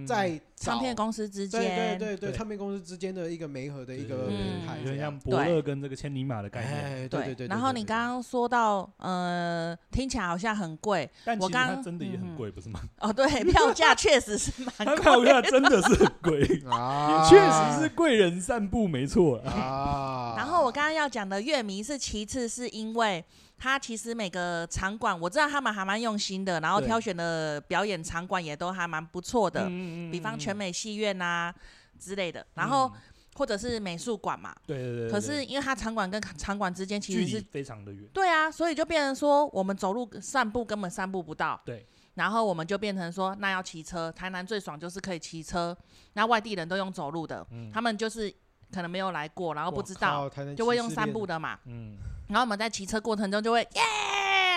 在唱片公司之间，对对对对，唱片公司之间的一个媒合的一个平台，有点像伯乐跟这个千里马的概念。对对对。然后你刚刚说到，呃，听起来好像很贵，但其实它真的也很贵，不是吗？哦，对，票价确实是蛮贵，票价真的是很贵 啊，确实是贵人散步没错啊。然后我刚刚要讲的乐迷是其次，是因为。他其实每个场馆，我知道他们还蛮用心的，然后挑选的表演场馆也都还蛮不错的，比方全美戏院啊之类的，然后或者是美术馆嘛。对对对。可是因为它场馆跟场馆之间其实是非常的远。对啊，所以就变成说我们走路散步根本散步不到。对。然后我们就变成说，那要骑车。台南最爽就是可以骑车，那外地人都用走路的，他们就是可能没有来过，然后不知道，就会用散步的嘛。嗯。然后我们在骑车过程中就会耶，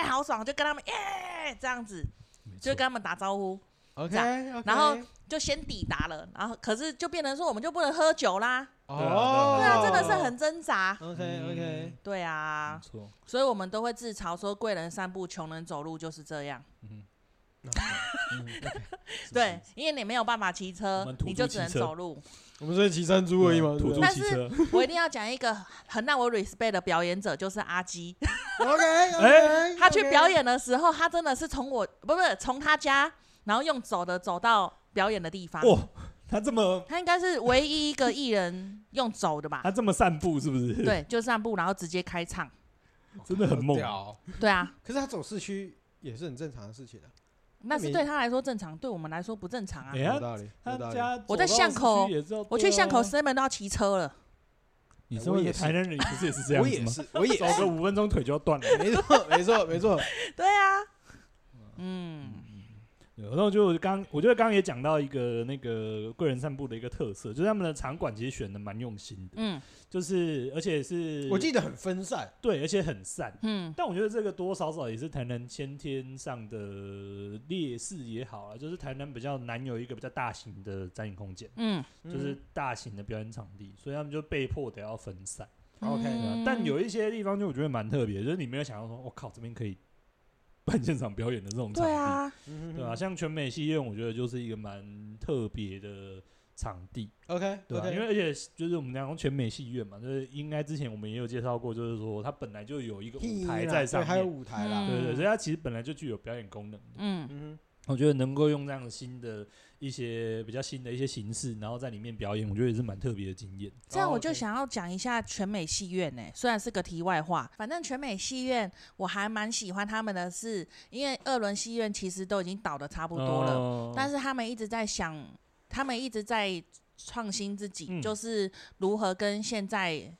好爽，就跟他们耶这样子，就跟他们打招呼。OK，然后就先抵达了，然后可是就变成说我们就不能喝酒啦。哦，对啊，真的是很挣扎。OK，OK，对啊，所以我们都会自嘲说贵人散步，穷人走路就是这样。对，因为你没有办法骑车，你就只能走路。我们是骑山猪而已嘛，但是我一定要讲一个很让我 respect 的表演者，就是阿基。OK，他去表演的时候，他真的是从我不是从他家，然后用走的走到表演的地方。哇，他这么，他应该是唯一一个艺人用走的吧？他这么散步是不是？对，就散步，然后直接开唱，真的很猛。对啊，可是他走市区也是很正常的事情啊。那是对他来说正常，对我们来说不正常啊！有道理，他家我在巷口，我去巷口 seven 都要骑车了。你说也台南人不是也是这样子吗？我也是，我也走个五分钟腿就要断了。没错，没错，没错。对啊，嗯。然后就刚，我觉得刚刚也讲到一个那个贵人散步的一个特色，就是他们的场馆其实选的蛮用心的，嗯，就是而且是我记得很分散，对，而且很散，嗯，但我觉得这个多多少少也是台南先天上的劣势也好啊，就是台南比较难有一个比较大型的展演空间，嗯，就是大型的表演场地，所以他们就被迫得要分散，OK，但有一些地方就我觉得蛮特别，就是你没有想到说，我靠，这边可以。办现场表演的这种场地，对啊，对吧？像全美戏院，我觉得就是一个蛮特别的场地。OK，对吧？因为而且就是我们讲全美戏院嘛，就是应该之前我们也有介绍过，就是说它本来就有一个舞台在上面，还有舞台啦，对对，所以它其实本来就具有表演功能的。嗯嗯，我觉得能够用这样的新的。一些比较新的一些形式，然后在里面表演，我觉得也是蛮特别的经验。这样我就想要讲一下全美戏院呢、欸，虽然是个题外话，反正全美戏院我还蛮喜欢他们的是，因为二轮戏院其实都已经倒的差不多了，哦、但是他们一直在想，他们一直在创新自己，嗯、就是如何跟现在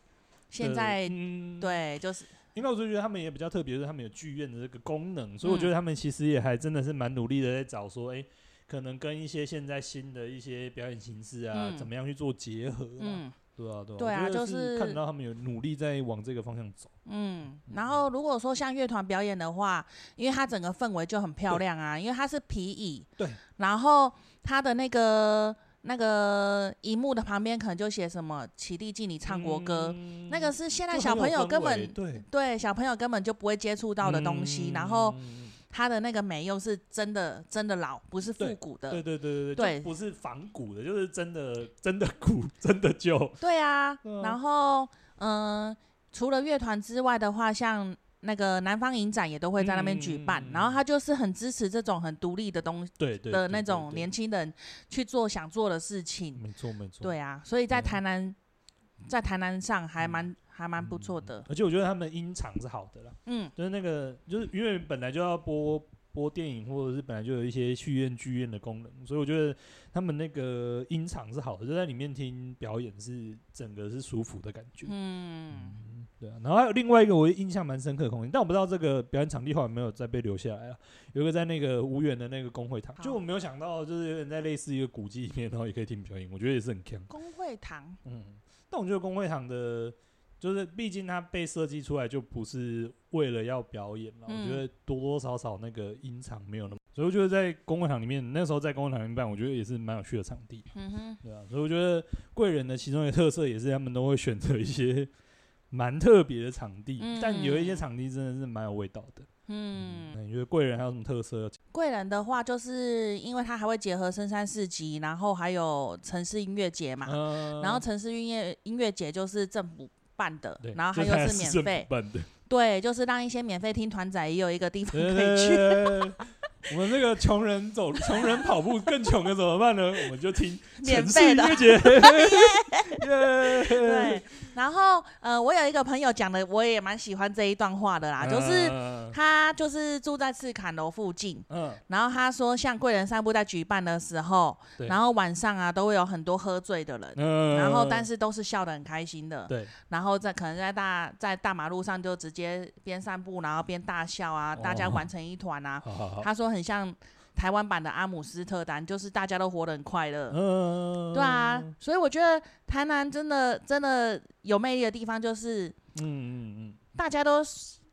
现在、嗯、对，就是。因为我就觉得他们也比较特别，是他们有剧院的这个功能，所以我觉得他们其实也还真的是蛮努力的在找说，哎、欸，可能跟一些现在新的一些表演形式啊，嗯、怎么样去做结合、啊嗯，对啊，对啊，对啊，就是看到他们有努力在往这个方向走。嗯，然后如果说像乐团表演的话，因为它整个氛围就很漂亮啊，因为它是皮椅，对，然后它的那个。那个荧幕的旁边可能就写什么“起立敬礼唱国歌”，嗯，那个是现在小朋友根本对对小朋友根本就不会接触到的东西。嗯、然后它的那个美又是真的真的老，不是复古的。对对对对对，不是仿古的，就是真的真的古，真的旧。对啊，然后嗯、呃，除了乐团之外的话，像。那个南方影展也都会在那边举办，嗯，然后他就是很支持这种很独立的东西的那种年轻人去做想做的事情。没错没错。对啊，所以在台南，嗯、在台南上还蛮、嗯、还蛮不错的。而且我觉得他们音场是好的啦。嗯。就是那个，就是因为本来就要播播电影，或者是本来就有一些剧院剧院的功能，所以我觉得他们那个音场是好的，就在里面听表演是整个是舒服的感觉。嗯。嗯对啊，然后还有另外一个我印象蛮深刻的空间，但我不知道这个表演场地后来有没有再被留下来啊。有一个在那个无缘的那个公会堂，就我没有想到，就是有点在类似一个古迹里面，然后也可以听表演，我觉得也是很强。公会堂，嗯，但我觉得公会堂的，就是毕竟它被设计出来就不是为了要表演了，嗯，我觉得多多少少那个音场没有那么，所以我觉得在公会堂里面，那时候在公会堂里面办，我觉得也是蛮有趣的场地。嗯哼，对啊，所以我觉得贵人的其中一个特色也是他们都会选择一些。蛮特别的场地，嗯，但有一些场地真的是蛮有味道的。嗯，你觉得贵人还有什么特色？贵人的话，就是因为它还会结合深山市集，然后还有城市音乐节嘛，嗯。然后城市音乐音乐节就是政府办的，然后还有是免费办的。对，就是让一些免费听团仔也有一个地方可以去。我们这个穷人走，穷人跑步更穷的怎么办呢？我们就听城市音乐节。对。然后，呃，我有一个朋友讲的，我也蛮喜欢这一段话的啦，嗯、就是他就是住在赤坎楼附近，嗯，然后他说，像贵人散步在举办的时候，然后晚上啊都会有很多喝醉的人，嗯，然后但是都是笑得很开心的，对，然后在可能在大在大马路上就直接边散步然后边大笑啊，大家玩成一团啊，哦、他说很像。台湾版的阿姆斯特丹，就是大家都活得很快乐，嗯，对啊，所以我觉得台南真的真的有魅力的地方就是，嗯嗯嗯，大家都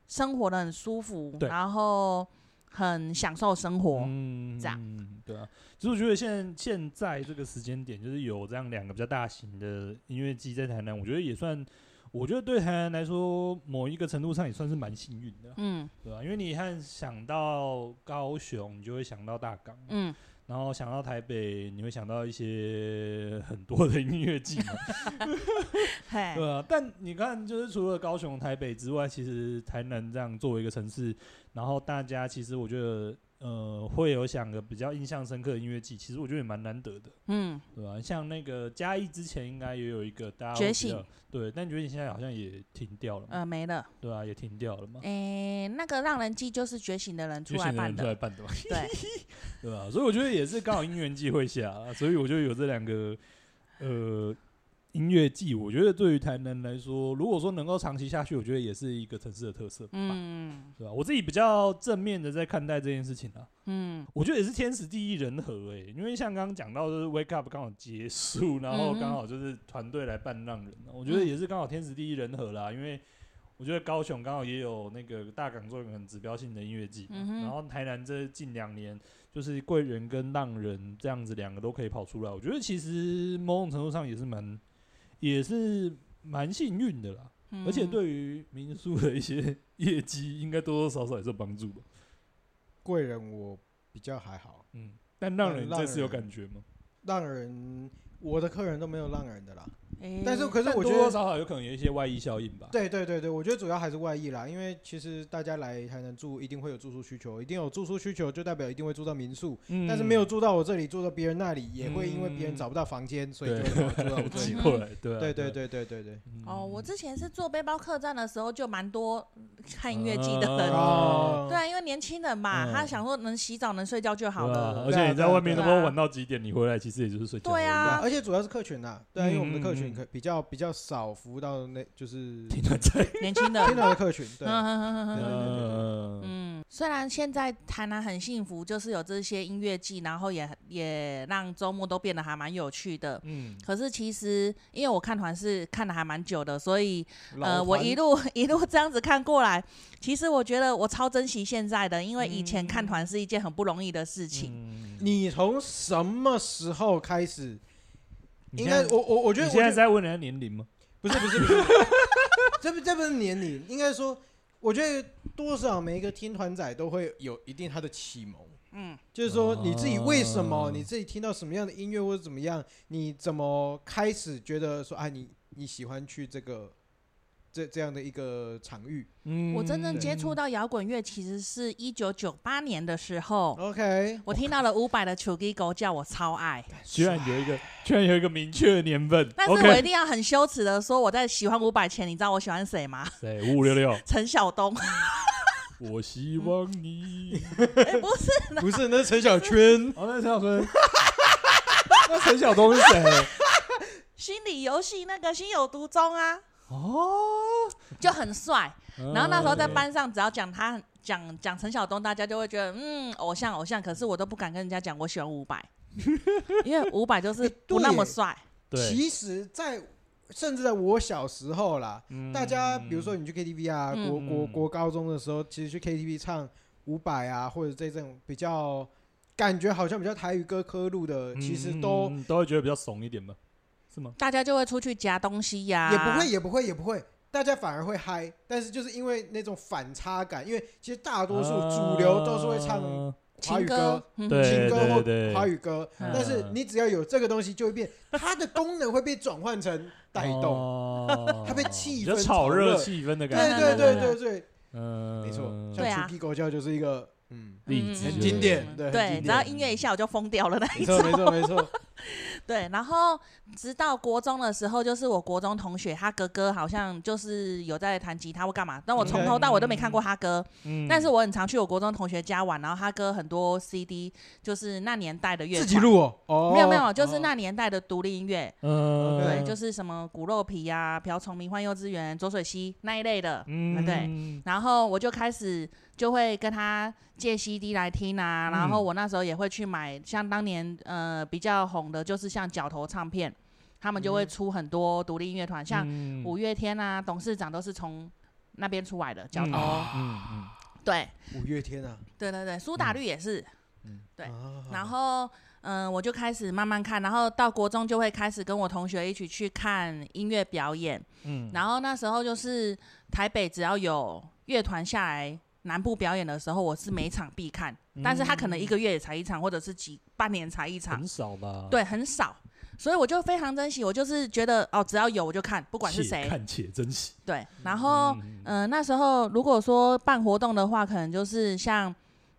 生活的很舒服，然后很享受生活，嗯，这样，对啊，其实我觉得现在现在这个时间点，就是有这样两个比较大型的音乐季在台南，我觉得也算。我觉得对台南来说，某一个程度上也算是蛮幸运的，嗯，对吧？因为你看想到高雄，你就会想到大港，嗯，然后想到台北，你会想到一些很多的音乐祭嘛，对啊。但你看，就是除了高雄、台北之外，其实台南这样作为一个城市，然后大家其实我觉得。呃，会有想个比较印象深刻的音乐季，其实我觉得也蛮难得的，嗯，对吧？像那个嘉义之前应该也有一个大家觉醒，对，但觉醒现在好像也停掉了，呃，没了，对啊，也停掉了嘛。诶、欸，那个让人记就是觉醒的人出来办的，出来办的嘛，对，对吧？所以我觉得也是刚好因缘际会下，所以我就有这两个，呃。音乐季，我觉得对于台南来说，如果说能够长期下去，我觉得也是一个城市的特色吧，嗯，对吧？我自己比较正面的在看待这件事情啊，嗯，我觉得也是天时地利人和诶、欸，因为像刚刚讲到，就是 Wake Up 刚好结束，然后刚好就是团队来办浪人，我觉得也是刚好天时地利人和啦，因为我觉得高雄刚好也有那个大港做一个很指标性的音乐祭，然后台南这近两年就是贵人跟浪人这样子两个都可以跑出来，我觉得其实某种程度上也是蛮。也是蛮幸运的啦，嗯，而且对于民宿的一些业绩，应该多多少少也是帮助吧。贵人我比较还好，嗯，但浪人这次有感觉吗？浪人，我的客人都没有浪人的啦。欸、但是，可是我觉得多多少少有可能有一些外溢效应吧。对对对对，我觉得主要还是外溢啦，因为其实大家来台南住，一定会有住宿需求，一定有住宿需求，就代表一定会住到民宿。嗯、但是没有住到我这里，住到别人那里，也会因为别人找不到房间，嗯，所以就会住到我这里。过来，对对对对对对对。哦，我之前是做背包客栈的时候，就蛮多看音乐季的人。哦，对啊，因为年轻人嘛，他想说能洗澡能睡觉就好了。而且你在外面都不知道玩到几点，你回来其实也就是睡觉。对啊，而且主要是客群呐，对啊，因为我们的客群可比较比较少服务到那就是听团仔年轻的听团的客群。对，嗯，虽然现在台南很幸福，就是有这些音乐季，然后也也让周末都变得还蛮有趣的。嗯，可是其实因为我看团是看的还蛮久的，所以呃，我一路一路这样子看过来，其实我觉得我超珍惜现在的，因为以前看团是一件很不容易的事情。嗯、你从什么时候开始？应该我我我觉得你现在在问人家年龄吗？不是不是不是，这不这不是年龄，应该说，我觉得多少每一个听团仔都会有一定他的启蒙。嗯，就是说你自己为什么你自己听到什么样的音乐或者怎么样，你怎么开始觉得说啊你你喜欢去这个这这样的一个场域？嗯，我真正接触到摇滚乐其实是一九九八年的时候。OK，我听到了伍佰的《手机狗叫》，我超爱。居然有一个居然有一个明确的年份，但是我一定要很羞耻的说，我在喜欢伍佰前，你知道我喜欢谁吗？谁？五五六六。陈晓东。我希望你，欸、不是不是，那是陈小春。哦，那是陈小春。那陈晓东是谁？心理游戏那个心有独钟啊。哦，就很帅。然后那时候在班上，只要讲他讲讲陈晓东，大家就会觉得嗯，偶像偶像。可是我都不敢跟人家讲我喜欢伍佰，因为伍佰就是不那么帅。欸、对，其实，在。甚至在我小时候啦，嗯、大家比如说你去 KTV 啊，嗯、国国国高中的时候，其实去 KTV 唱伍佰啊，或者这种比较感觉好像比较台语歌科路的，嗯、其实都都会觉得比较怂一点吧，是吗？大家就会出去夹东西呀、啊，也不会也不会也不会，大家反而会嗨，但是就是因为那种反差感，因为其实大多数主流都是会唱。啊华语歌，情歌或华语歌，但是你只要有这个东西，就会变，它的功能会被转换成带动，它被气氛炒热气氛的感觉，对对对对对，嗯，没错，像《手机狗叫》就是一个嗯例子，很经典，对，然后音乐一下我就疯掉了那一种，没错没错没错。对，然后直到国中的时候，就是我国中同学，他哥哥好像就是有在弹吉他或干嘛，但我从头到尾都没看过他哥。嗯。但是我很常去我国中同学家玩，然后他哥很多 CD，就是那年代的乐。自己录哦。没有没有，就是那年代的独立音乐。嗯。对，就是什么骨肉皮呀、瓢虫迷幻幼稚园、浊水溪那一类的。嗯。对。然后我就开始就会跟他借 CD 来听啊，然后我那时候也会去买，像当年呃比较红的，就是像角头唱片，他们就会出很多独立音乐团，像五月天啊，董事长都是从那边出来的。角头，嗯。嗯，对，五月天啊，对对对，苏打绿也是，嗯，对。然后嗯，我就开始慢慢看，然后到国中就会开始跟我同学一起去看音乐表演，嗯，然后那时候就是台北只要有乐团下来。南部表演的时候，我是每场必看，嗯、但是他可能一个月也才一场，或者是几半年才一场，很少吧？对，很少，所以我就非常珍惜。我就是觉得哦，只要有我就看，不管是谁，看且珍惜。对，然后嗯、呃，那时候如果说办活动的话，可能就是像。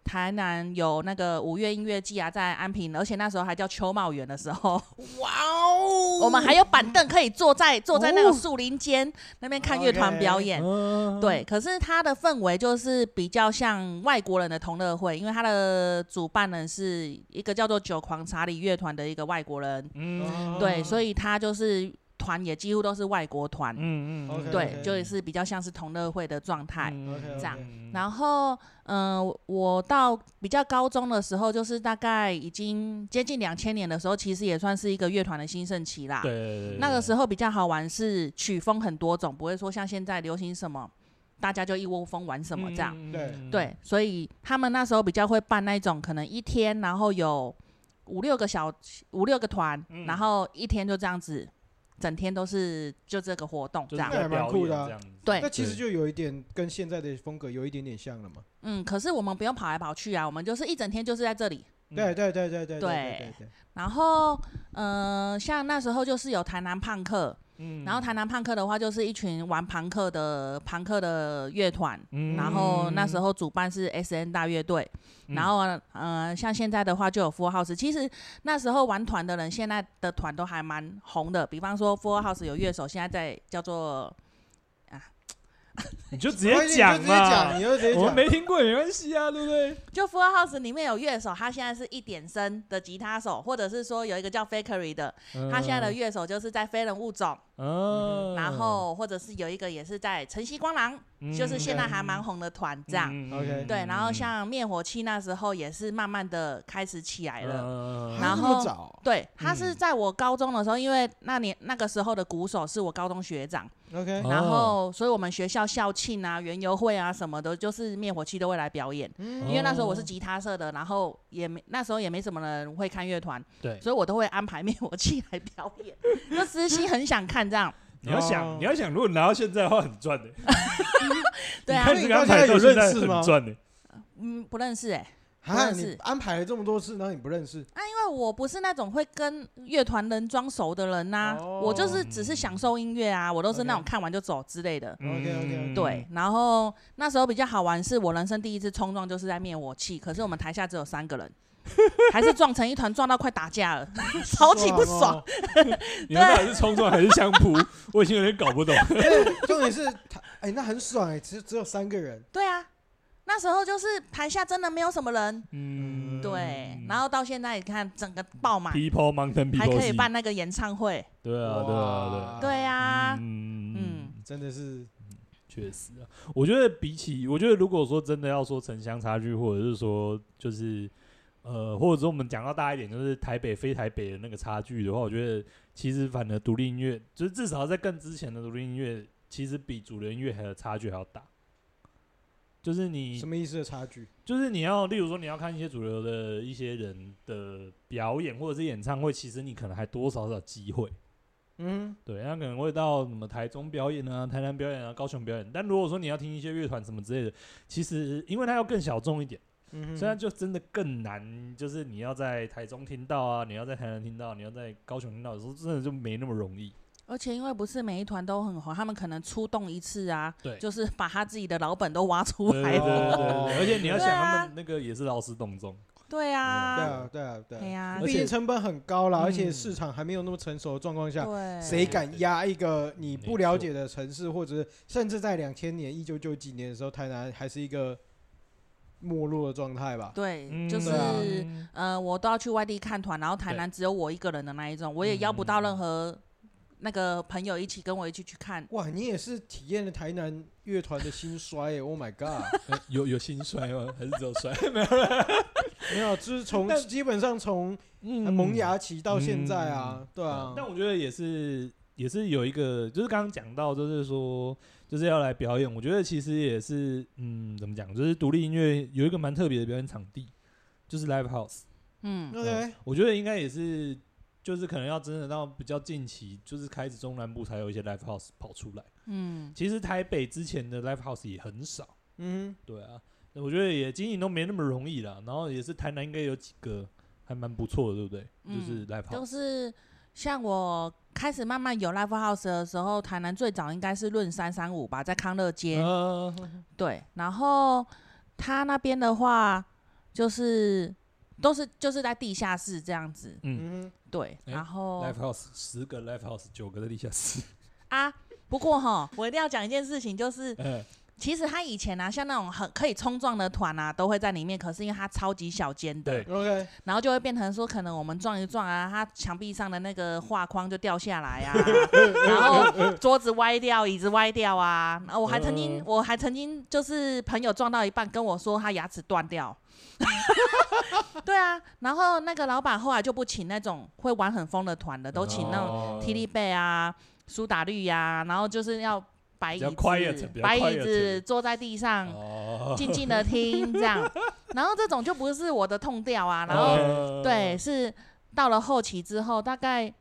台南有那个五月音乐季啊，在安平，而且那时候还叫秋茂园的时候，哇哦！我们还有板凳可以坐在坐在那个树林间那边看乐团表演。对，可是它的氛围就是比较像外国人的同乐会，因为它的主办人是一个叫做酒狂查理乐团的一个外国人。嗯，对，所以他就是。团也几乎都是外国团，嗯嗯，对，就是比较像是同乐会的状态，这样。然后，嗯，我到比较高中的时候，就是大概已经接近两千年的时候，其实也算是一个乐团的兴盛期啦。对，那个时候比较好玩，是曲风很多种，不会说像现在流行什么，大家就一窝蜂玩什么这样。对对，所以他们那时候比较会办那种可能一天，然后有五六个小五六个团，然后一天就这样子。整天都是就这个活动，这样还蛮酷的，啊。对，那其实就有一点跟现在的风格有一点点像了嘛。嗯，可是我们不用跑来跑去啊，我们就是一整天就是在这里。对对对对对对对。然后，嗯、呃，像那时候就是有台南胖客。嗯，然后台南朋克的话，就是一群玩朋克的朋克的乐团，嗯、然后那时候主办是 S N 大乐队，嗯、然后呃，像现在的话就有 Full House，其实那时候玩团的人，现在的团都还蛮红的，比方说 Full House 有乐手现在在叫做啊。你就直接讲嘛，你就直接讲，我们没听过也没关系啊，对不对？就 Full House 里面有乐手，他现在是一点声的吉他手，或者是说有一个叫 Fakery 的，他现在的乐手就是在非人物种。嗯，然后或者是有一个也是在晨曦光廊，就是现在还蛮红的团这样。OK，对，然后像灭火器那时候也是慢慢的开始起来了。然后对，他是在我高中的时候，因为那年那个时候的鼓手是我高中学长。OK，然后所以我们学校校庆啊、园游会啊什么的，就是灭火器都会来表演。因为那时候我是吉他社的，然后也没那时候也没什么人会看乐团，对，所以我都会安排灭火器来表演。那私心很想看。这样，你要想，你要想，如果拿到现在的话，很赚的。对啊，你刚才有认识吗？赚的。嗯，不认识哎。不认识。安排了这么多次，然后你不认识？啊，因为我不是那种会跟乐团人装熟的人呐，我就是只是享受音乐啊，我都是那种看完就走之类的。OK OK。对，然后那时候比较好玩，是我人生第一次冲撞，就是在灭火器，可是我们台下只有三个人。还是撞成一团，撞到快打架了，超级不爽。你们到底是冲撞还是相扑？我已经有点搞不懂。重点是，哎，那很爽哎，其实只有三个人。对啊，那时候就是台下真的没有什么人。嗯，对。然后到现在你看，整个爆满，People Mountain People，还可以办那个演唱会。对啊，对啊，对。对啊，嗯，真的是，确实啊。我觉得比起，我觉得如果说真的要说城乡差距，或者是说就是。呃，或者说我们讲到大一点，就是台北非台北的那个差距的话，我觉得其实反而独立音乐，就是至少在更之前的独立音乐，其实比主流音乐还有差距还要大。就是你什么意思的差距？就是你要，例如说你要看一些主流的一些人的表演或者是演唱会，其实你可能还多少少机会。嗯，对，那可能会到什么台中表演啊、台南表演啊、高雄表演。但如果说你要听一些乐团什么之类的，其实因为它要更小众一点。嗯，虽然就真的更难，就是你要在台中听到啊，你要在台南听到，你要在高雄听到有时候，真的就没那么容易。而且因为不是每一团都很红，他们可能出动一次啊，对，就是把他自己的老本都挖出来。对对对对，而且你要想，他们那个也是劳师动众。对啊，对啊，对啊，对啊，毕竟成本很高了，而且市场还没有那么成熟的状况下，谁敢压一个你不了解的城市，或者是甚至在两千年、一九九几年的时候，台南还是一个。没落的状态吧，对，就是、嗯、呃，我都要去外地看团，然后台南只有我一个人的那一种，我也邀不到任何那个朋友一起跟我一起去看。哇，你也是体验了台南乐团的兴衰耶！Oh my god，有有兴衰吗？还是只有衰？没有没有，就是从基本上从萌芽期到现在啊，嗯、对啊。但我觉得也是也是有一个，就是刚刚讲到，就是说。就是要来表演，我觉得其实也是，嗯，怎么讲？就是独立音乐有一个蛮特别的表演场地，就是 Live House。嗯，OK。我觉得应该也是，就是可能要真的到比较近期，就是开始中南部才有一些 Live House 跑出来。嗯，其实台北之前的 Live House 也很少。嗯，对啊，我觉得也经营都没那么容易啦。然后也是台南应该有几个还蛮不错的，对不对？嗯、就是 Live House。都是像我。开始慢慢有 live house 的时候，台南最早应该是论三三五吧，在康乐街。Uh, 对，然后他那边的话，就是都是就是在地下室这样子。嗯，对。然后 live house 十个 live house 九个在地下室。啊，不过哈，我一定要讲一件事情，就是。Uh, 其实他以前啊，像那种很可以冲撞的团啊，都会在里面。可是因为他超级小间的，对，OK，然后就会变成说，可能我们撞一撞啊，他墙壁上的那个画框就掉下来啊，然后桌子歪掉，椅子歪掉啊。然后我还曾经，我还曾经就是朋友撞到一半跟我说他牙齿断掉。对啊，然后那个老板后来就不请那种会玩很疯的团的，都请那种 T D 贝啊、苏打绿呀，然后就是要。白椅子，白椅子坐在地上，静静的听这样，然后这种就不是我的痛调啊。然后对，是到了后期之后，大概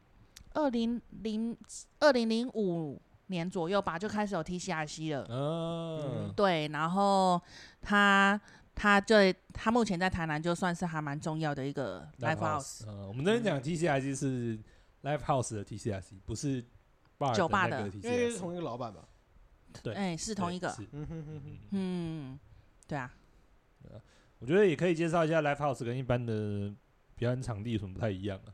二零零二零零五年左右吧，就开始有 TCRC 了。嗯，对，然后他他就他目前在台南就算是还蛮重要的一个 live house。嗯，我们这边讲 TCRC 是 live house 的 TCRC，不是酒吧的，因为是同一个老板吧。对，哎、欸，是同一个。嗯哼哼哼，嗯，对啊。我觉得也可以介绍一下 Live House 跟一般的表演场地有什么不太一样啊。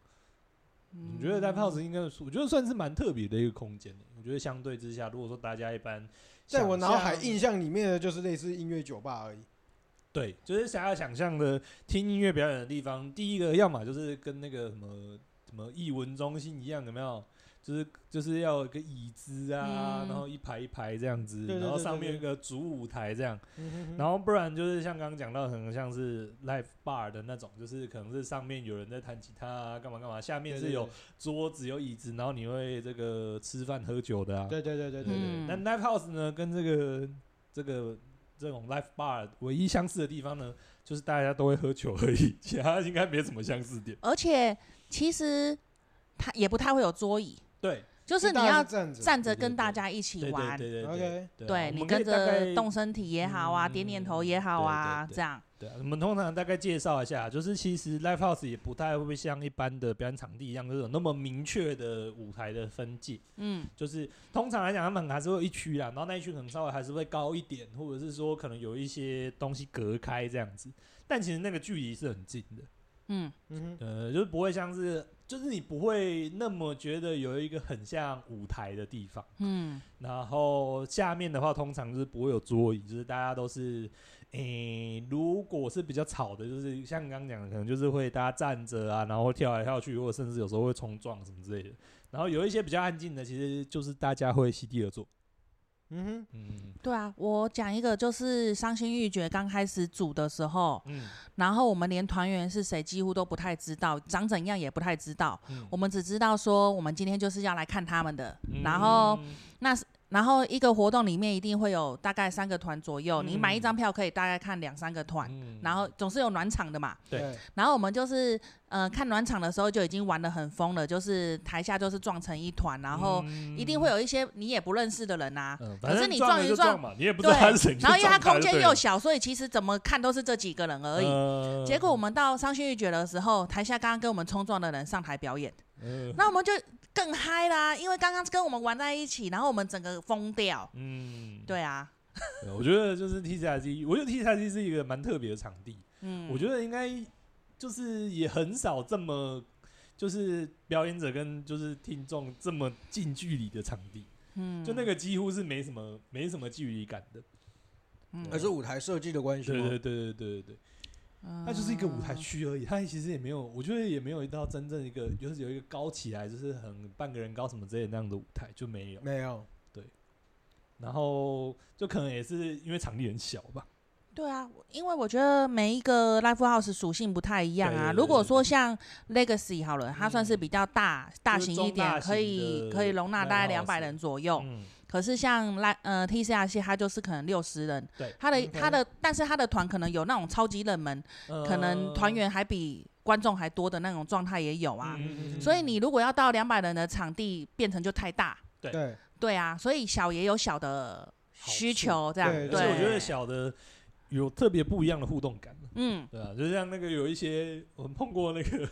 我觉得 Live House 应该，我觉得算是蛮特别的一个空间。我觉得相对之下，如果说大家一般在我脑海印象里面的就是类似音乐酒吧而已。对，就是想要想象的听音乐表演的地方，第一个要么就是跟那个什么什么艺文中心一样，有没有？就是就是要有一个椅子啊，嗯、然后一排一排这样子，对对对对，然后上面有一个主舞台这样，然后不然就是像刚刚讲到，可能像是 live bar 的那种，就是可能是上面有人在弹吉他啊，干嘛干嘛，下面是有桌子有椅子，然后你会这个吃饭喝酒的啊。对对对对对对。那、嗯、live house 呢，跟这个这个这种 live bar 唯一相似的地方呢，就是大家都会喝酒而已，其他应该没什么相似点。而且其实它也不太会有桌椅。对，就是你要站着跟大家一起玩，对对对，OK，对你跟着动身体也好啊，点点头也好啊，这样。对，我们通常大概介绍一下，就是其实 Live House 也不太会像一般的表演场地一样，就是有那么明确的舞台的分界。嗯，就是通常来讲，他们还是会有一区啦，然后那一区可能稍微还是会高一点，或者是说可能有一些东西隔开这样子，但其实那个距离是很近的。嗯嗯，呃，就是不会像是。就是你不会那么觉得有一个很像舞台的地方，嗯，然后下面的话通常就是不会有桌椅，就是大家都是，诶、欸，如果是比较吵的，就是像刚刚讲的，可能就是会大家站着啊，然后跳来跳去，或者甚至有时候会冲撞什么之类的。然后有一些比较安静的，其实就是大家会席地而坐。嗯哼，嗯，对啊，我讲一个，就是伤心欲绝刚开始组的时候，嗯，然后我们连团员是谁几乎都不太知道，长怎样也不太知道，嗯，我们只知道说我们今天就是要来看他们的，嗯，然后那是。然后一个活动里面一定会有大概三个团左右，嗯、你买一张票可以大概看两三个团，嗯、然后总是有暖场的嘛。对。然后我们就是呃看暖场的时候就已经玩得很疯了，就是台下就是撞成一团，然后一定会有一些你也不认识的人啊。嗯、可是你撞一撞，撞你也不知道他是谁。然后因为它空间又小，所以其实怎么看都是这几个人而已。呃、结果我们到伤心欲绝的时候，台下刚刚跟我们冲撞的人上台表演，呃、那我们就。更嗨啦，因为刚刚跟我们玩在一起，然后我们整个疯掉。嗯，对啊。我觉得就是 TCRC，我觉得 TCRC 是一个蛮特别的场地。嗯，我觉得应该就是也很少这么就是表演者跟就是听众这么近距离的场地。嗯，就那个几乎是没什么没什么距离感的。嗯，还是舞台设计的关系。对对对对对对对。它就是一个舞台区而已，它其实也没有，我觉得也没有一道真正一个，就是有一个高起来，就是很半个人高什么之类的那样的舞台就没有，没有，对。然后就可能也是因为场地很小吧。对啊，因为我觉得每一个 live house 属性不太一样啊。如果说像 Legacy 好了，它算是比较大大型一点，可以可以容纳大概两百人左右。可是像来呃 TCRC 它就是可能六十人，对，他的他的，但是他的团可能有那种超级冷门，可能团员还比观众还多的那种状态也有啊。所以你如果要到两百人的场地，变成就太大。对对啊，所以小也有小的需求，这样。对，我觉得小的有特别不一样的互动感。嗯，对啊，就像那个有一些我们碰过那个。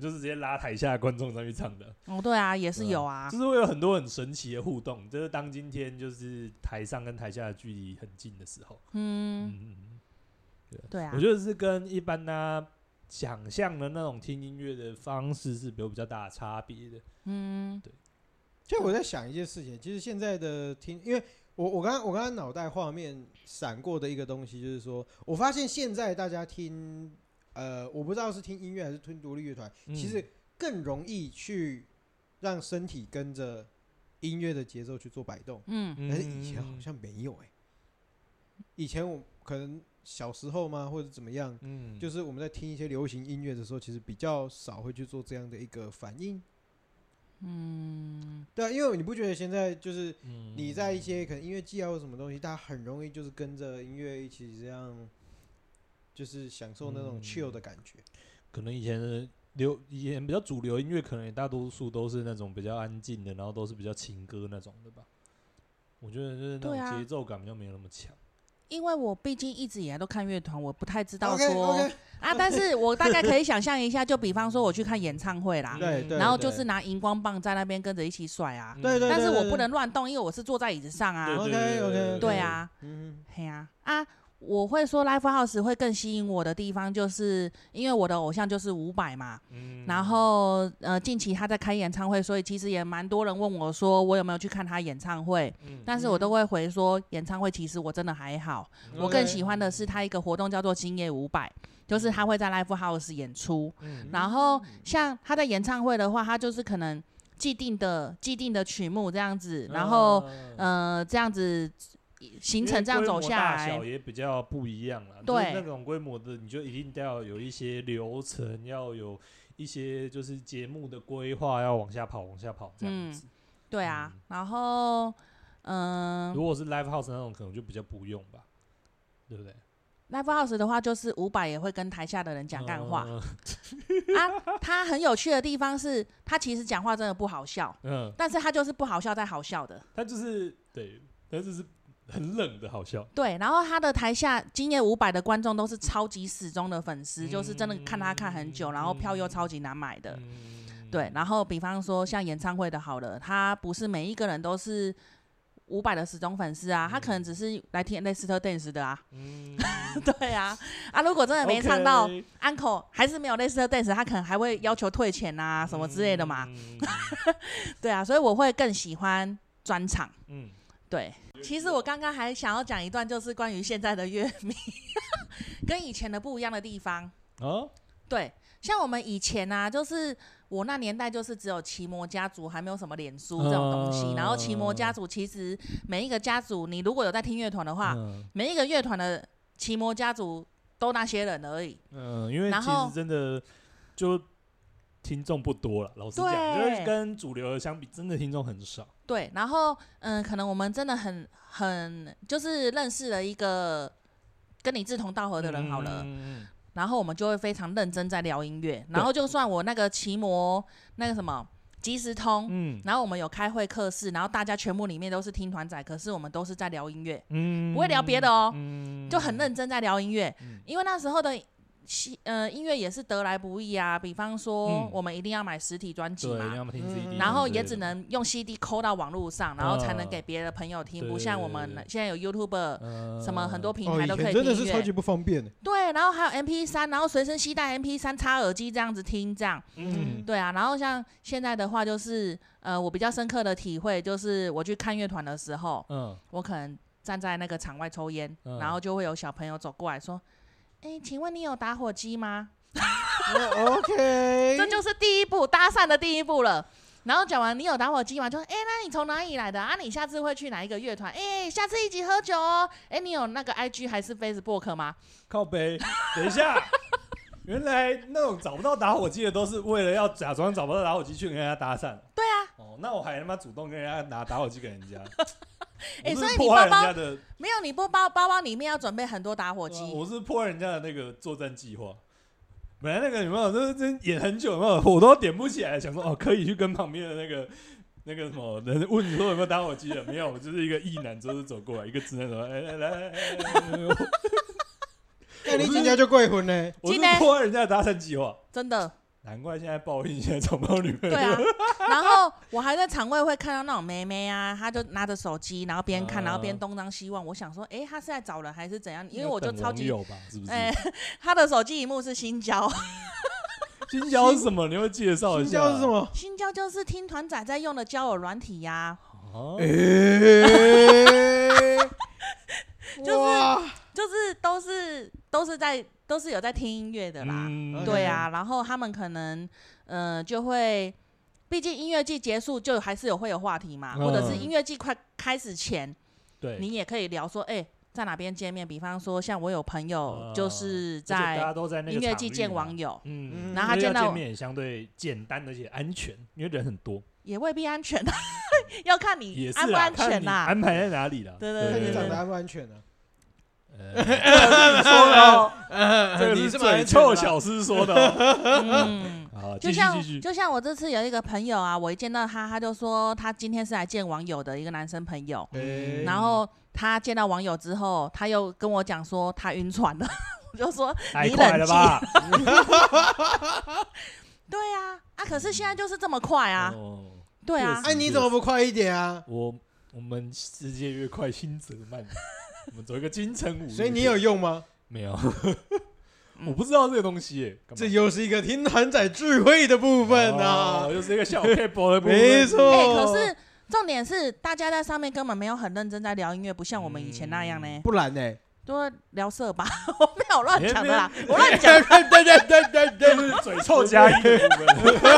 就是直接拉台下观众上去唱的哦，对啊，也是有啊，就是会有很多很神奇的互动，就是当今天就是台上跟台下的距离很近的时候，嗯嗯嗯，对对啊，我觉得是跟一般大家想象的那种听音乐的方式是有比较大的差别的，嗯，对。就我在想一件事情，其实现在的听，因为我我刚刚我刚刚脑袋画面闪过的一个东西，就是说我发现现在大家听。呃，我不知道是听音乐还是听独立乐团，嗯、其实更容易去让身体跟着音乐的节奏去做摆动。嗯，但是以前好像没有哎、欸。以前我可能小时候嘛，或者怎么样，嗯，就是我们在听一些流行音乐的时候，其实比较少会去做这样的一个反应。嗯，对啊，因为你不觉得现在就是你在一些可能音乐季啊或什么东西，大家很容易就是跟着音乐一起这样。就是享受那种 chill 的感觉，嗯、可能以前的流以前比较主流音乐，可能也大多数都是那种比较安静的，然后都是比较情歌那种的吧。我觉得就是那种节奏感比较没有那么强。因为我毕竟一直以来都看乐团，我不太知道说 okay, okay, 啊，但是我大概可以想象一下，就比方说我去看演唱会啦，对，然后就是拿荧光棒在那边跟着一起甩啊，对对，但是我不能乱动，因为我是坐在椅子上啊，对对对，对啊，嗯，嘿啊，啊。我会说 Live House 会更吸引我的地方，就是因为我的偶像就是伍佰嘛。嗯。然后呃，近期他在开演唱会，所以其实也蛮多人问我说，我有没有去看他演唱会？嗯。但是我都会回说，演唱会其实我真的还好。嗯。我更喜欢的是他一个活动叫做今夜伍佰，就是他会在 Live House 演出。嗯。然后像他在演唱会的话，他就是可能既定的既定的曲目这样子，然后呃这样子。行程这样走下来，大小也比较不一样了。对，那种规模的，你就一定要有一些流程，要有一些就是节目的规划，要往下跑，往下跑这样子。嗯、对啊，嗯、然后嗯，如果是 live house 那种，可能就比较不用吧，对不对？live house 的话，就是伍佰也会跟台下的人讲干话、嗯、啊。他很有趣的地方是，他其实讲话真的不好笑，嗯，但是他就是不好笑再好笑的，他就是对，他就是。很冷的好笑，对，然后他的台下今夜五百的观众都是超级死忠的粉丝，嗯、就是真的看他看很久，嗯、然后票又超级难买的，嗯、对。然后比方说像演唱会的好了，他不是每一个人都是五百的死忠粉丝啊，嗯、他可能只是来听 Last Dance 的啊，嗯、对啊，啊如果真的没唱到 Uncle 还是没有 Last Dance，他可能还会要求退钱啊什么之类的嘛，嗯、对啊，所以我会更喜欢专场，嗯，对。其实我刚刚还想要讲一段，就是关于现在的乐迷 跟以前的不一样的地方。哦，对，像我们以前啊，就是我那年代就是只有奇摩家族，还没有什么脸书这种东西。然后奇摩家族其实每一个家族，你如果有在听乐团的话，每一个乐团的奇摩家族都那些人而已。嗯，因为其实真的就。听众不多了，老实讲，对。就是跟主流的相比，真的听众很少。对，然后嗯，可能我们真的很很就是认识了一个跟你志同道合的人好了，嗯、然后我们就会非常认真在聊音乐。然后就算我那个骑摩那个什么即时通，嗯，然后我们有开会课室，然后大家全部里面都是听团仔，可是我们都是在聊音乐，嗯，不会聊别的哦，嗯、就很认真在聊音乐，嗯、因为那时候的。呃，音乐也是得来不易啊。比方说，我们一定要买实体专辑嘛，然后也只能用 CD 抠到网络上，然后才能给别的朋友听。不像我们现在有 YouTube，什么很多平台都可以听。真的是超级不方便。对，然后还有 MP 三然后随身携带 MP 三插耳机这样子听，这样。嗯。对啊，然后像现在的话，就是呃，我比较深刻的体会就是，我去看乐团的时候，嗯，我可能站在那个场外抽烟，然后就会有小朋友走过来说。哎、欸，请问你有打火机吗？OK，这就是第一步搭讪的第一步了。然后讲完你有打火机吗？就说哎、欸，那你从哪里来的啊？你下次会去哪一个乐团？哎、欸，下次一起喝酒哦。哎、欸，你有那个 IG 还是 Facebook 吗？靠背，等一下，原来那种找不到打火机的都是为了要假装找不到打火机去跟人家搭讪。对啊。哦，那我还他妈主动跟人家拿打火机给人家。哎、欸，所以你包包没有，你不包包包里面要准备很多打火机。我是破坏人家的那个作战计划。本来那个有没有，这这演很久有没有，我都点不起来，想说哦，可以去跟旁边的那个那个什么人问你说有没有打火机的？没有，我就是一个异男，就是走过来，一个直男说，哎来来来，那你今天就过婚呢？我是破坏人家的搭讪计划，真的。难怪现在报应，现在找不到女朋友。对啊，然后我还在场外会看到那种妹妹啊，她就拿着手机，然后边看，然后边东张西望。我想说，哎，她是在找人还是怎样？因为我就超级有吧，是不是？哎，她的手机荧幕是新交。新交是什么？你会介绍一下？新交是什么？新交就是听团仔在用的交友软体呀。哦。就是就是都是都是在。都是有在听音乐的啦，嗯、对啊然后他们可能，呃，就会，毕竟音乐季结束就还是有会有话题嘛，嗯、或者是音乐季快开始前，对，你也可以聊说，哎、欸，在哪边见面？比方说，像我有朋友就是在音乐季见网友，嗯，然后他见到见面也相对简单而且安全，因为人很多，也未必安全，要看你安不安全呐，安排在哪里了？对对对，看你长得安不安全呢？呃，说的，这个是嘴臭小师说的。嗯，好，继续继续。就像就像我这次有一个朋友啊，我一见到他，他就说他今天是来见网友的一个男生朋友。然后他见到网友之后，他又跟我讲说他晕船了。我就说你冷静。对啊，啊，可是现在就是这么快啊。对啊，哎，你怎么不快一点啊？我我们世界越快，心则慢。我们走一个金城武，所以你有用吗？没有，我不知道这个东西耶。这又是一个听团仔智慧的部分啊，又是一个小 paper 的部分。没错，可是重点是大家在上面根本没有很认真在聊音乐，不像我们以前那样呢。不然呢？多聊色吧，我没有乱讲的啦，我乱讲。对对对对对，嘴臭加一的部分。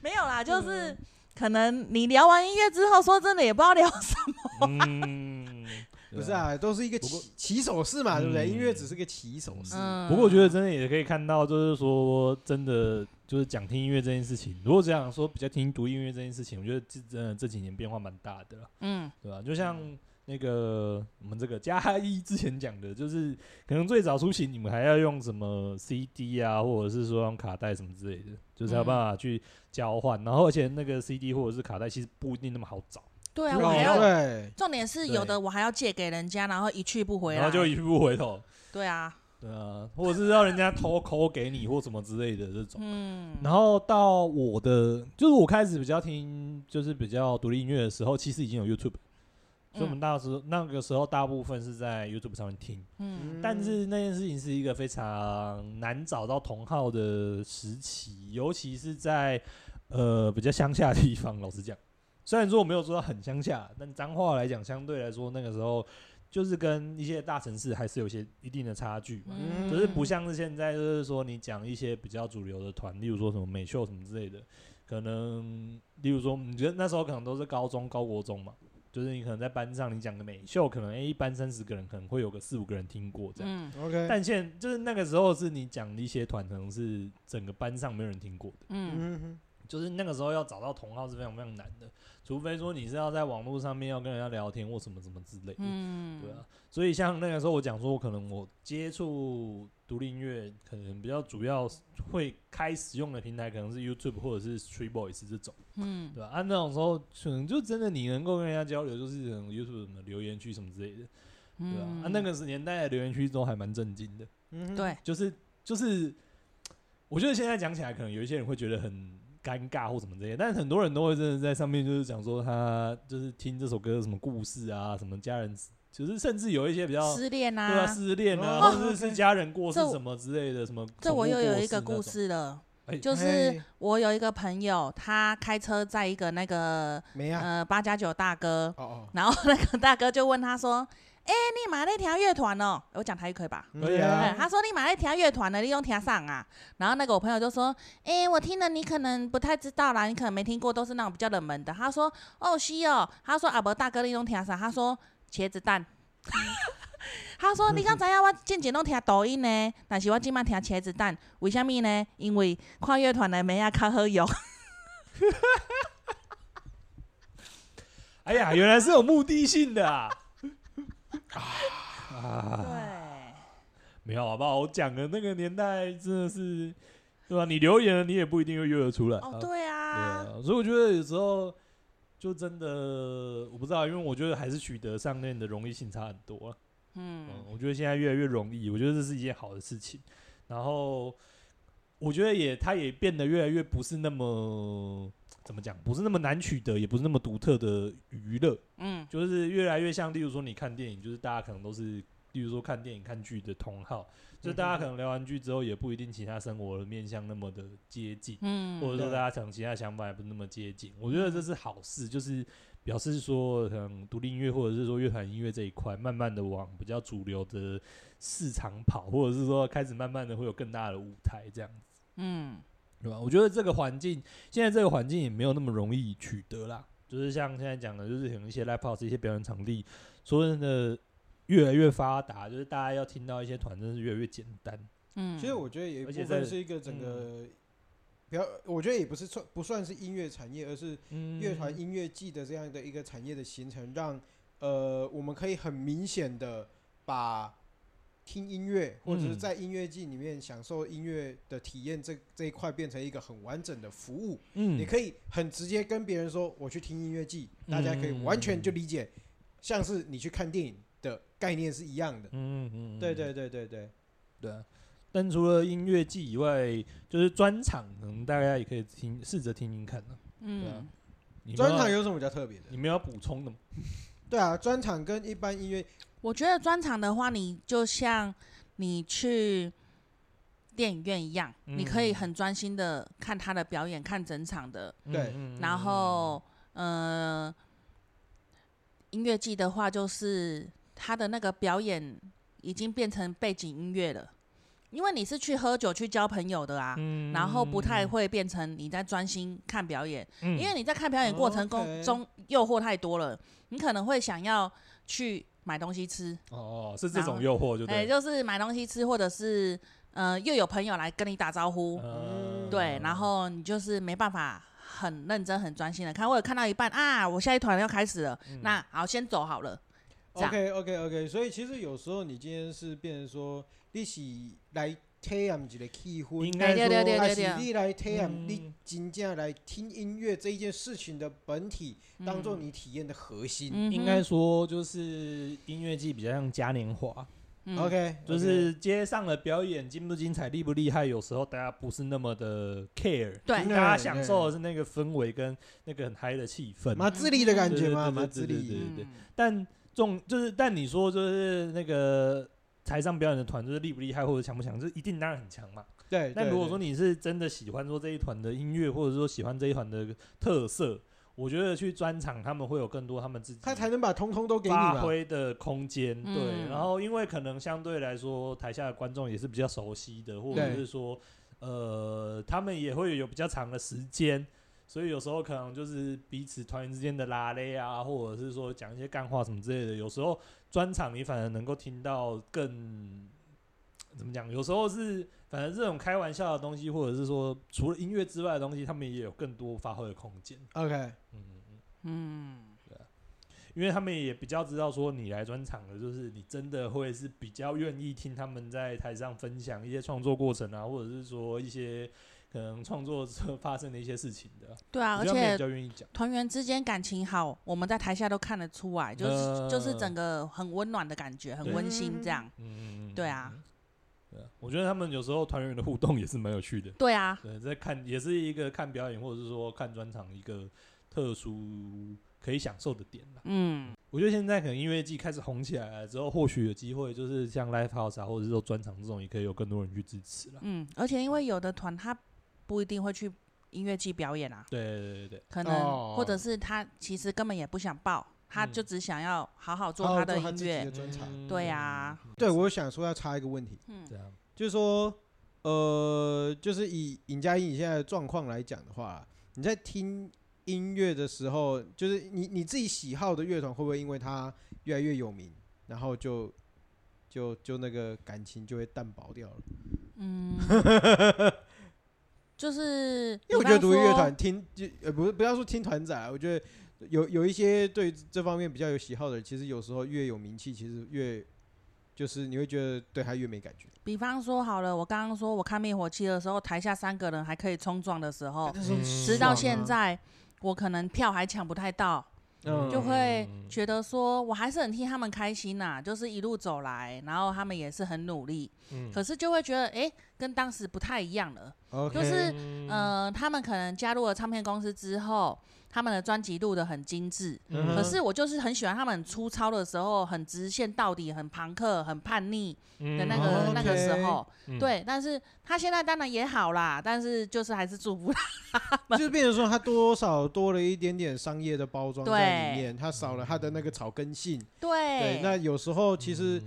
没有啦，就是可能你聊完音乐之后，说真的也不知道聊什么。嗯，不是啊，都是一个起起手式嘛，对不对？音乐只是个起手式。不过我觉得真的也可以看到，就是说真的就是讲听音乐这件事情，如果这样说比较听独立音乐这件事情，我觉得这真的这几年变化蛮大的。嗯，对吧？就像。那个我们这个加一之前讲的，就是可能最早出行你们还要用什么 CD 啊，或者是说用卡带什么之类的，就是有办法去交换。然后而且那个 CD 或者是卡带其实不一定那么好找。对啊，我还要。重点是有的我还要借给人家，然后一去不回来。然后就一去不回头。对啊。对啊，或者是让人家偷抠给你或什么之类的这种。嗯。然后到我的，就是我开始比较听，就是比较独立音乐的时候，其实已经有 YouTube。所以我们那时候那个时候大部分是在 YouTube 上面听，嗯，但是那件事情是一个非常难找到同号的时期，尤其是在呃比较乡下的地方。老实讲，虽然说我没有说到很乡下，但脏话来讲，相对来说那个时候就是跟一些大城市还是有些一定的差距嘛，嗯，就是不像是现在，就是说你讲一些比较主流的团，例如说什么美秀什么之类的，可能例如说你觉得那时候可能都是高中高国中嘛。就是你可能在班上，你讲个美秀，可能 A 一班三十个人，可能会有个四五个人听过这样。嗯，OK。但现就是那个时候是你讲的一些团，可能是整个班上没有人听过的。嗯嗯。就是那个时候要找到同好是非常非常难的，除非说你是要在网络上面要跟人家聊天或什么什么之类的。嗯。对啊。所以像那个时候我讲说，我可能我接触。独立音乐可能比较主要会开始用的平台可能是 YouTube 或者是 Street Voice 这种，嗯，对吧？按、啊、那种时候，可能就真的你能够跟人家交流，就是 YouTube 什么留言区什么之类的，嗯、对吧？啊，那个是年代的留言区都还蛮震惊的，嗯，对，就是就是，我觉得现在讲起来，可能有一些人会觉得很尴尬或什么这些，但是很多人都会真的在上面就是讲说他就是听这首歌什么故事啊，什么家人。就是甚至有一些比较失恋啊，对啊，失恋啊，或者是家人过世什么之类的，什么。这我又有一个故事了，就是我有一个朋友，他开车在一个那个呃八加九大哥，然后那个大哥就问他说：“哎，你买那条乐团哦？”我讲台语可以吧？可以啊。他说：“你买那条乐团的，你用听上啊？”然后那个我朋友就说：“哎，我听了，你可能不太知道啦，你可能没听过，都是那种比较冷门的。”他说：“哦，是哦。”他说：“啊，不，大哥，你用听上？”他说。茄子蛋，他说：“你刚才要我渐渐拢听抖音呢，但是我今晚听茄子蛋，为什么呢？因为看乐团的妹仔较好用。”哎呀，原来是有目的性的啊！啊，对，没有好不好？我讲的那个年代真的是，对吧？你留言了，你也不一定会约得出来。哦，对啊，对啊，所以我觉得有时候。就真的我不知道，因为我觉得还是取得上面的容易性差很多，啊。嗯，嗯，我觉得现在越来越容易，我觉得这是一件好的事情。然后我觉得也，它也变得越来越不是那么怎么讲，不是那么难取得，也不是那么独特的娱乐。嗯，就是越来越像，例如说你看电影，就是大家可能都是，例如说看电影看剧的同好。就大家可能聊完剧之后，也不一定其他生活的面向那么的接近，嗯，或者说大家可能其他想法也不是那么接近。我觉得这是好事，就是表示说，可能独立音乐或者是说乐团音乐这一块，慢慢的往比较主流的市场跑，或者是说开始慢慢的会有更大的舞台这样子，嗯，对吧？我觉得这个环境现在这个环境也没有那么容易取得啦，就是像现在讲的，就是可能一些 live house 一些表演场地，说真的。越来越发达，就是大家要听到一些团，真的是越来越简单。嗯，其实我觉得也部分是一个整个，比较，我觉得也不是算不算是音乐产业，而是乐团音乐季的这样的一个产业的形成，让呃我们可以很明显的把听音乐或者是在音乐季里面享受音乐的体验这这一块变成一个很完整的服务。嗯，你可以很直接跟别人说我去听音乐季，大家可以完全就理解，像是你去看电影。的概念是一样的，嗯嗯，对对对对对，对啊。但除了音乐季以外，就是专场，可能大家也可以听，试着听听看呢。嗯，专场有什么比较特别的？你们要补充的吗？对啊，专场跟一般音乐，我觉得专场的话，你就像你去电影院一样，嗯、你可以很专心的看他的表演，看整场的。对，然后，呃，音乐季的话，就是他的那个表演已经变成背景音乐了。因为你是去喝酒去交朋友的啊，嗯、然后不太会变成你在专心看表演，嗯、因为你在看表演过程中诱惑太多了，你可能会想要去买东西吃。哦，是这种诱惑就对，哎，就是买东西吃，或者是呃又有朋友来跟你打招呼，嗯、对，然后你就是没办法很认真很专心的看，或者看到一半啊，我下一团要开始了，嗯、那好先走好了。OK OK OK，所以其实有时候你今天是变成说。利息来体验一个气氛，应该说，还是你来体验，你真正来听音乐这一件事情的本体，当做你体验的核心。嗯、应该说，就是音乐季比较像嘉年华。嗯、OK，就是街上的表演精不精彩、厉不厉害，有时候大家不是那么的 care，对，大家享受的是那个氛围跟那个很嗨的气氛，马自力的感觉嘛？马自力，对对对。但重就是，但你说就是那个。台上表演的团就是厉不厉害或者强不强，这一定当然很强嘛。对。但如果说你是真的喜欢说这一团的音乐，或者说喜欢这一团的特色，我觉得去专场他们会有更多他们自己他才能把通通都给你发挥的空间。对。嗯、然后因为可能相对来说台下的观众也是比较熟悉的，或者是说呃他们也会有比较长的时间。所以有时候可能就是彼此团员之间的拉勒啊，或者是说讲一些干话什么之类的。有时候专场你反而能够听到更怎么讲？有时候是反正这种开玩笑的东西，或者是说除了音乐之外的东西，他们也有更多发挥的空间。OK，嗯嗯嗯，对啊，因为他们也比较知道说你来专场的，就是你真的会是比较愿意听他们在台上分享一些创作过程啊，或者是说一些。可能创作 发生的一些事情的，对啊，而且团员之间感情好，我们在台下都看得出来，就是、呃、就是整个很温暖的感觉，很温馨这样。嗯，对啊，对啊，我觉得他们有时候团员的互动也是蛮有趣的。对啊，对，在看也是一个看表演或者是说看专场一个特殊可以享受的点。嗯，我觉得现在可能音乐季开始红起来了之后，或许有机会就是像 Live House 啊，或者是说专场这种，也可以有更多人去支持了。嗯，而且因为有的团他。不一定会去音乐季表演啊，对对对对，可能或者是他其实根本也不想报，他就只想要好好做他的音乐，对啊。对，我想说要插一个问题，嗯，就是说，呃，就是以尹佳音你现在的状况来讲的话，你在听音乐的时候，就是你你自己喜好的乐团会不会因为他越来越有名，然后就就就那个感情就会淡薄掉了？嗯。就是，因为我觉得独立乐团听就呃不是不要说听团仔，我觉得有有一些对这方面比较有喜好的人，其实有时候越有名气，其实越就是你会觉得对他越没感觉。比方说好了，我刚刚说我看灭火器的时候，台下三个人还可以冲撞的时候，直到现在我可能票还抢不太到。嗯、就会觉得说，我还是很替他们开心呐、啊，就是一路走来，然后他们也是很努力，嗯、可是就会觉得，哎、欸，跟当时不太一样了，Okay 就是，呃，他们可能加入了唱片公司之后。他们的专辑录的很精致，嗯、可是我就是很喜欢他们很粗糙的时候，很直线到底，很朋克，很叛逆的那个、嗯、那个时候。Okay 对，但是他现在当然也好啦，但是就是还是祝福他。就是变成说，他多少多了一点点商业的包装在里面，他少了他的那个草根性。对，对，那有时候其实，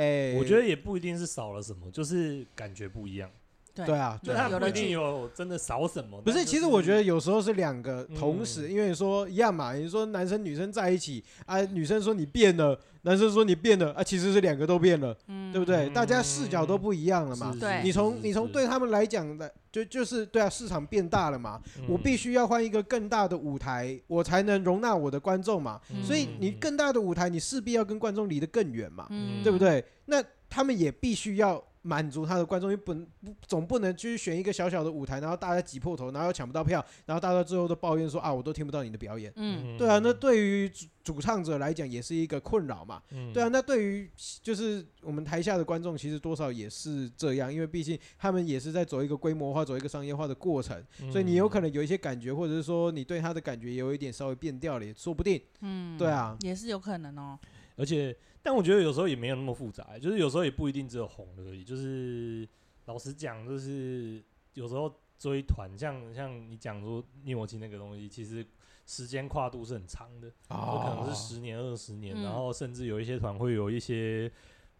哎、我觉得也不一定是少了什么，就是感觉不一样。对啊，就他不一定有真的少什么。不是，其实我觉得有时候是两个同时，因为说一样嘛，你说男生女生在一起啊，女生说你变了，男生说你变了啊，其实是两个都变了，对不对？大家视角都不一样了嘛。对，你从你从对他们来讲的，就就是对啊，市场变大了嘛，我必须要换一个更大的舞台，我才能容纳我的观众嘛。所以你更大的舞台，你势必要跟观众离得更远嘛，对不对？那他们也必须要。满足他的观众，因为不总不能去选一个小小的舞台，然后大家挤破头，然后又抢不到票，然后大家最后都抱怨说啊，我都听不到你的表演。嗯，对啊，那对于主主唱者来讲也是一个困扰嘛。嗯，对啊，那对于就是我们台下的观众，其实多少也是这样，因为毕竟他们也是在走一个规模化、走一个商业化的过程，所以你有可能有一些感觉，或者是说你对他的感觉有一点稍微变调了，也说不定。嗯，对啊，也是有可能哦。而且。但我觉得有时候也没有那么复杂，就是有时候也不一定只有红而已。就是老实讲，就是有时候追团，像像你讲说灭火器那个东西，其实时间跨度是很长的，可能是十年、二十年，嗯、然后甚至有一些团会有一些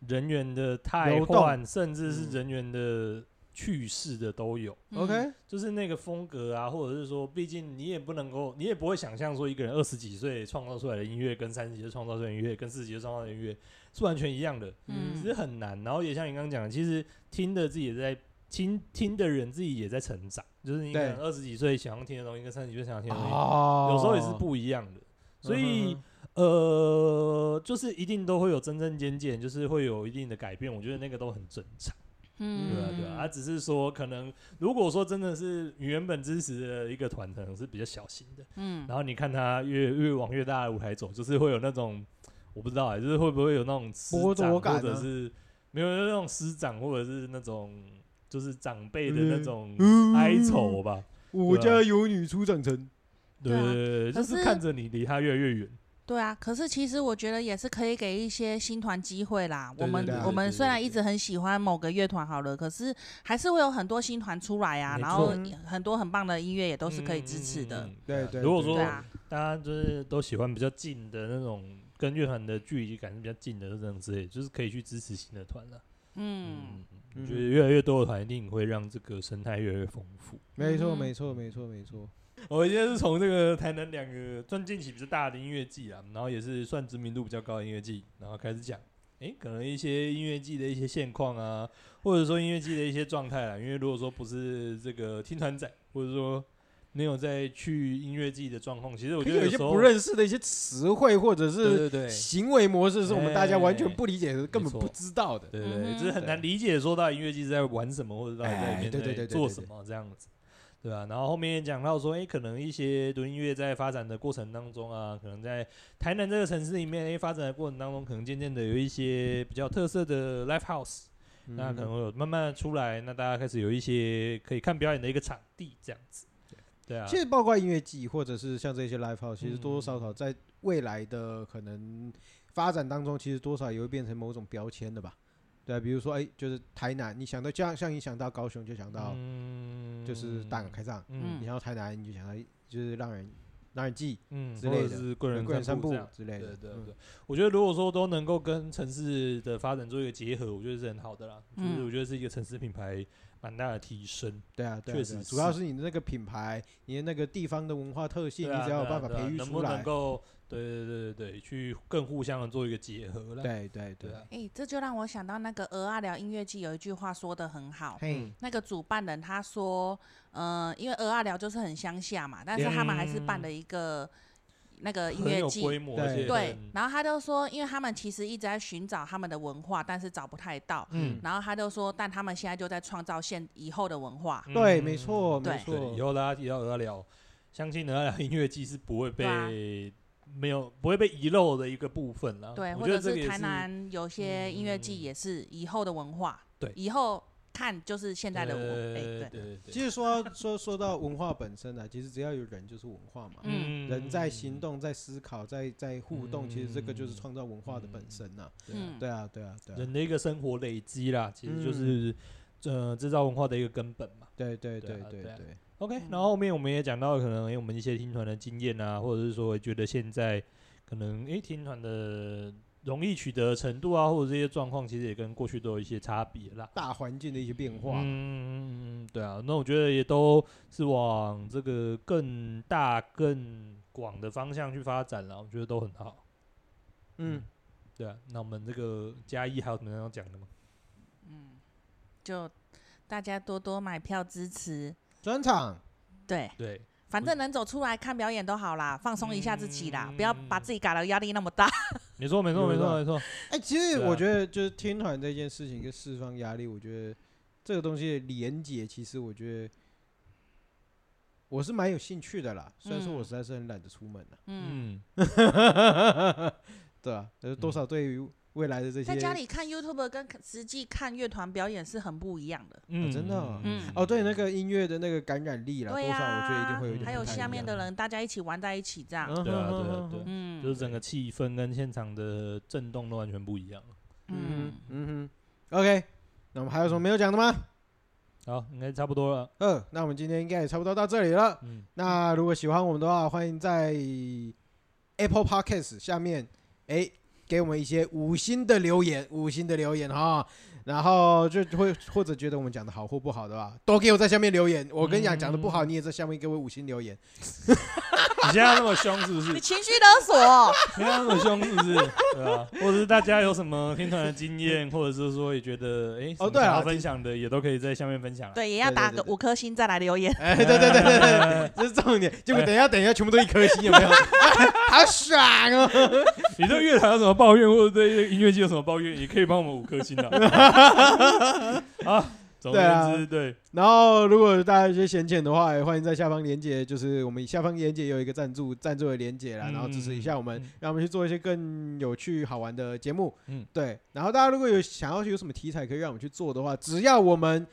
人员的太换，甚至是人员的。去世的都有，OK，就是那个风格啊，或者是说，毕竟你也不能够，你也不会想象说一个人二十几岁创造出来的音乐，跟三十几岁创造出来的音乐，跟四十几岁创造的音乐是完全一样的，嗯，其实很难。然后也像你刚刚讲的，其实听的自己也在听，听的人自己也在成长，就是你可能二十几岁想要听的东西，跟三十几岁想要听的东西，对有时候也是不一样的。所以，呃，就是一定都会有增增减减，就是会有一定的改变。我觉得那个都很正常。嗯，对啊，对啊，他只是说，可能如果说真的是你原本支持的一个团，可能是比较小型的，嗯，然后你看他越越往越大的舞台走，就是会有那种，我不知道啊，就是会不会有那种师长，或者是没有那种师长，或者是那种就是长辈的那种哀愁吧。我家有女初长成，对对对，就是看着你离他越来越远。对啊，可是其实我觉得也是可以给一些新团机会啦。我们我们虽然一直很喜欢某个乐团好了，可是还是会有很多新团出来啊，然后很多很棒的音乐也都是可以支持的。对对，如果说大家就是都喜欢比较近的那种，跟乐团的距离感是比较近的这种之类，就是可以去支持新的团了。嗯，我觉得越来越多的团一定会让这个生态越来越丰富。没错，没错，没错，没错。我今天是从这个台南两个算近期比较大的音乐季啊，然后也是算知名度比较高的音乐季，然后开始讲，诶，可能一些音乐季的一些现况啊，或者说音乐季的一些状态啊。因为如果说不是这个听团仔，或者说没有在去音乐季的状况，其实我觉得有，些不认识的一些词汇或者是行为模式，是我们大家完全不理解的，根本不知道的。对对对，就是很难理解说到底音乐季是在玩什么，或者到底在里面在做什么这样子。对啊，然后后面也讲到说，哎，可能一些独立音乐在发展的过程当中啊，可能在台南这个城市里面，哎，发展的过程当中，可能渐渐的有一些比较特色的 live house，嗯，那可能会有慢慢的出来，那大家开始有一些可以看表演的一个场地这样子。对啊，其实包括音乐季或者是像这些 live house，其实多多少少在未来的可能发展当中，其实多少也会变成某种标签的吧。对，啊比如说，哎，就是台南，你想到像像你想到高雄，就想到就是大港开唱，嗯，你想到台南，你就想到就是让人让人记，嗯，之类的，是贵人贵人散步之类的，对对。我觉得如果说都能够跟城市的发展做一个结合，我觉得是很好的啦。就是我觉得是一个城市品牌蛮大的提升。对啊，确实，主要是你的那个品牌，你的那个地方的文化特性，你只要有办法培育出来，能够。对对对对对，去更互相的做一个结合了。对对对。哎、欸，这就让我想到那个鹅阿聊音乐季有一句话说的很好。嘿那个主办人他说，嗯、呃，因为鹅阿寮就是很乡下嘛，但是他们还是办了一个那个音乐季。规模。对。对。然后他就说，因为他们其实一直在寻找他们的文化，但是找不太到。嗯。然后他就说，但他们现在就在创造现以后的文化。嗯、对，没错，没错。以后大家提到鹅阿寮，相信鹅阿寮音乐季是不会被。没有不会被遗漏的一个部分了。对，或者是台南有些音乐季也是以后的文化。对，以后看就是现在的我。对对对。其实说说说到文化本身呢，其实只要有人就是文化嘛。嗯。人在行动，在思考，在在互动，其实这个就是创造文化的本身呐。嗯。对啊，对啊，对啊。人的一个生活累积啦，其实就是呃制造文化的一个根本嘛。对对对对对。OK，然后后面我们也讲到，可能诶我们一些听团的经验啊，或者是说觉得现在可能诶听团的容易取得程度啊，或者这些状况，其实也跟过去都有一些差别啦。大环境的一些变化，嗯，对啊，那我觉得也都是往这个更大、更广的方向去发展了，我觉得都很好。嗯，嗯，对啊，那我们这个嘉义还有什么要讲的吗？嗯，就大家多多买票支持。专场，对对，反正能走出来看表演都好啦，放松一下自己啦，嗯、不要把自己搞得压力那么大。没错，没错，没错，没错。哎，其实我觉得就是听团这件事情跟释放压力，我觉得这个东西的连结，其实我觉得我是蛮有兴趣的啦。虽然说我实在是很懒得出门了，嗯，对啊，多少对于。未来的这些，在家里看 YouTube 跟实际看乐团表演是很不一样的。嗯，真的。嗯，哦，对，那个音乐的那个感染力了，多少我觉得一定会有点。还有下面的人，大家一起玩在一起，这样。对啊，对啊，对。嗯，就是整个气氛跟现场的震动都完全不一样。嗯嗯哼。OK，那我们还有什么没有讲的吗？好，应该差不多了。嗯，那我们今天应该也差不多到这里了。嗯。那如果喜欢我们的话，欢迎在 Apple Podcast 下面，哎。给我们一些五星的留言，五星的留言哈，然后就会或者觉得我们讲的好或不好的吧，都给我在下面留言。我跟你讲，讲的不好，你也在下面给我五星留言。你现在那么凶是不是？你情绪勒索？你现在那么凶是不是？对啊，或者是大家有什么听团的经验，或者是说也觉得哎，哦对啊，分享的也都可以在下面分享。对，也要打个五颗星再来留言。哎，对对对对对，这是重点。结果等一下，等一下，全部都一颗星，有没有？好爽哦！你对乐团有什么抱怨，或者对音乐剧有什么抱怨，也可以帮我们五颗星的。好。对啊，对。然后，如果大家有些闲钱的话，也欢迎在下方连接，就是我们下方连接有一个赞助赞助的连接啦，然后支持一下我们，让我们去做一些更有趣好玩的节目。嗯，对。然后大家如果有想要有什么题材可以让我们去做的话，只要我们。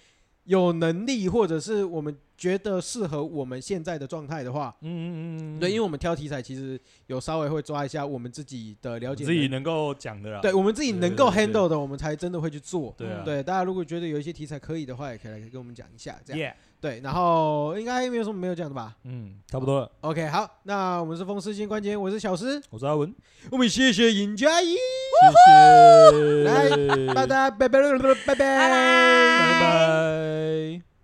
有能力，或者是我们觉得适合我们现在的状态的话，嗯嗯嗯，对，因为我们挑题材其实有稍微会抓一下我们自己的了解，自己能够讲的，对，我们自己能够 handle 的，我们才真的会去做。对，对，大家如果觉得有一些题材可以的话，也可以来跟我们讲一下，这样。对，然后应该没有什么没有讲的吧？嗯，差不多。了。OK，好，那我们是风四千冠军，我是小诗，我是阿文，我们谢谢尹佳怡，谢谢，拜拜拜拜。拜拜。拜拜。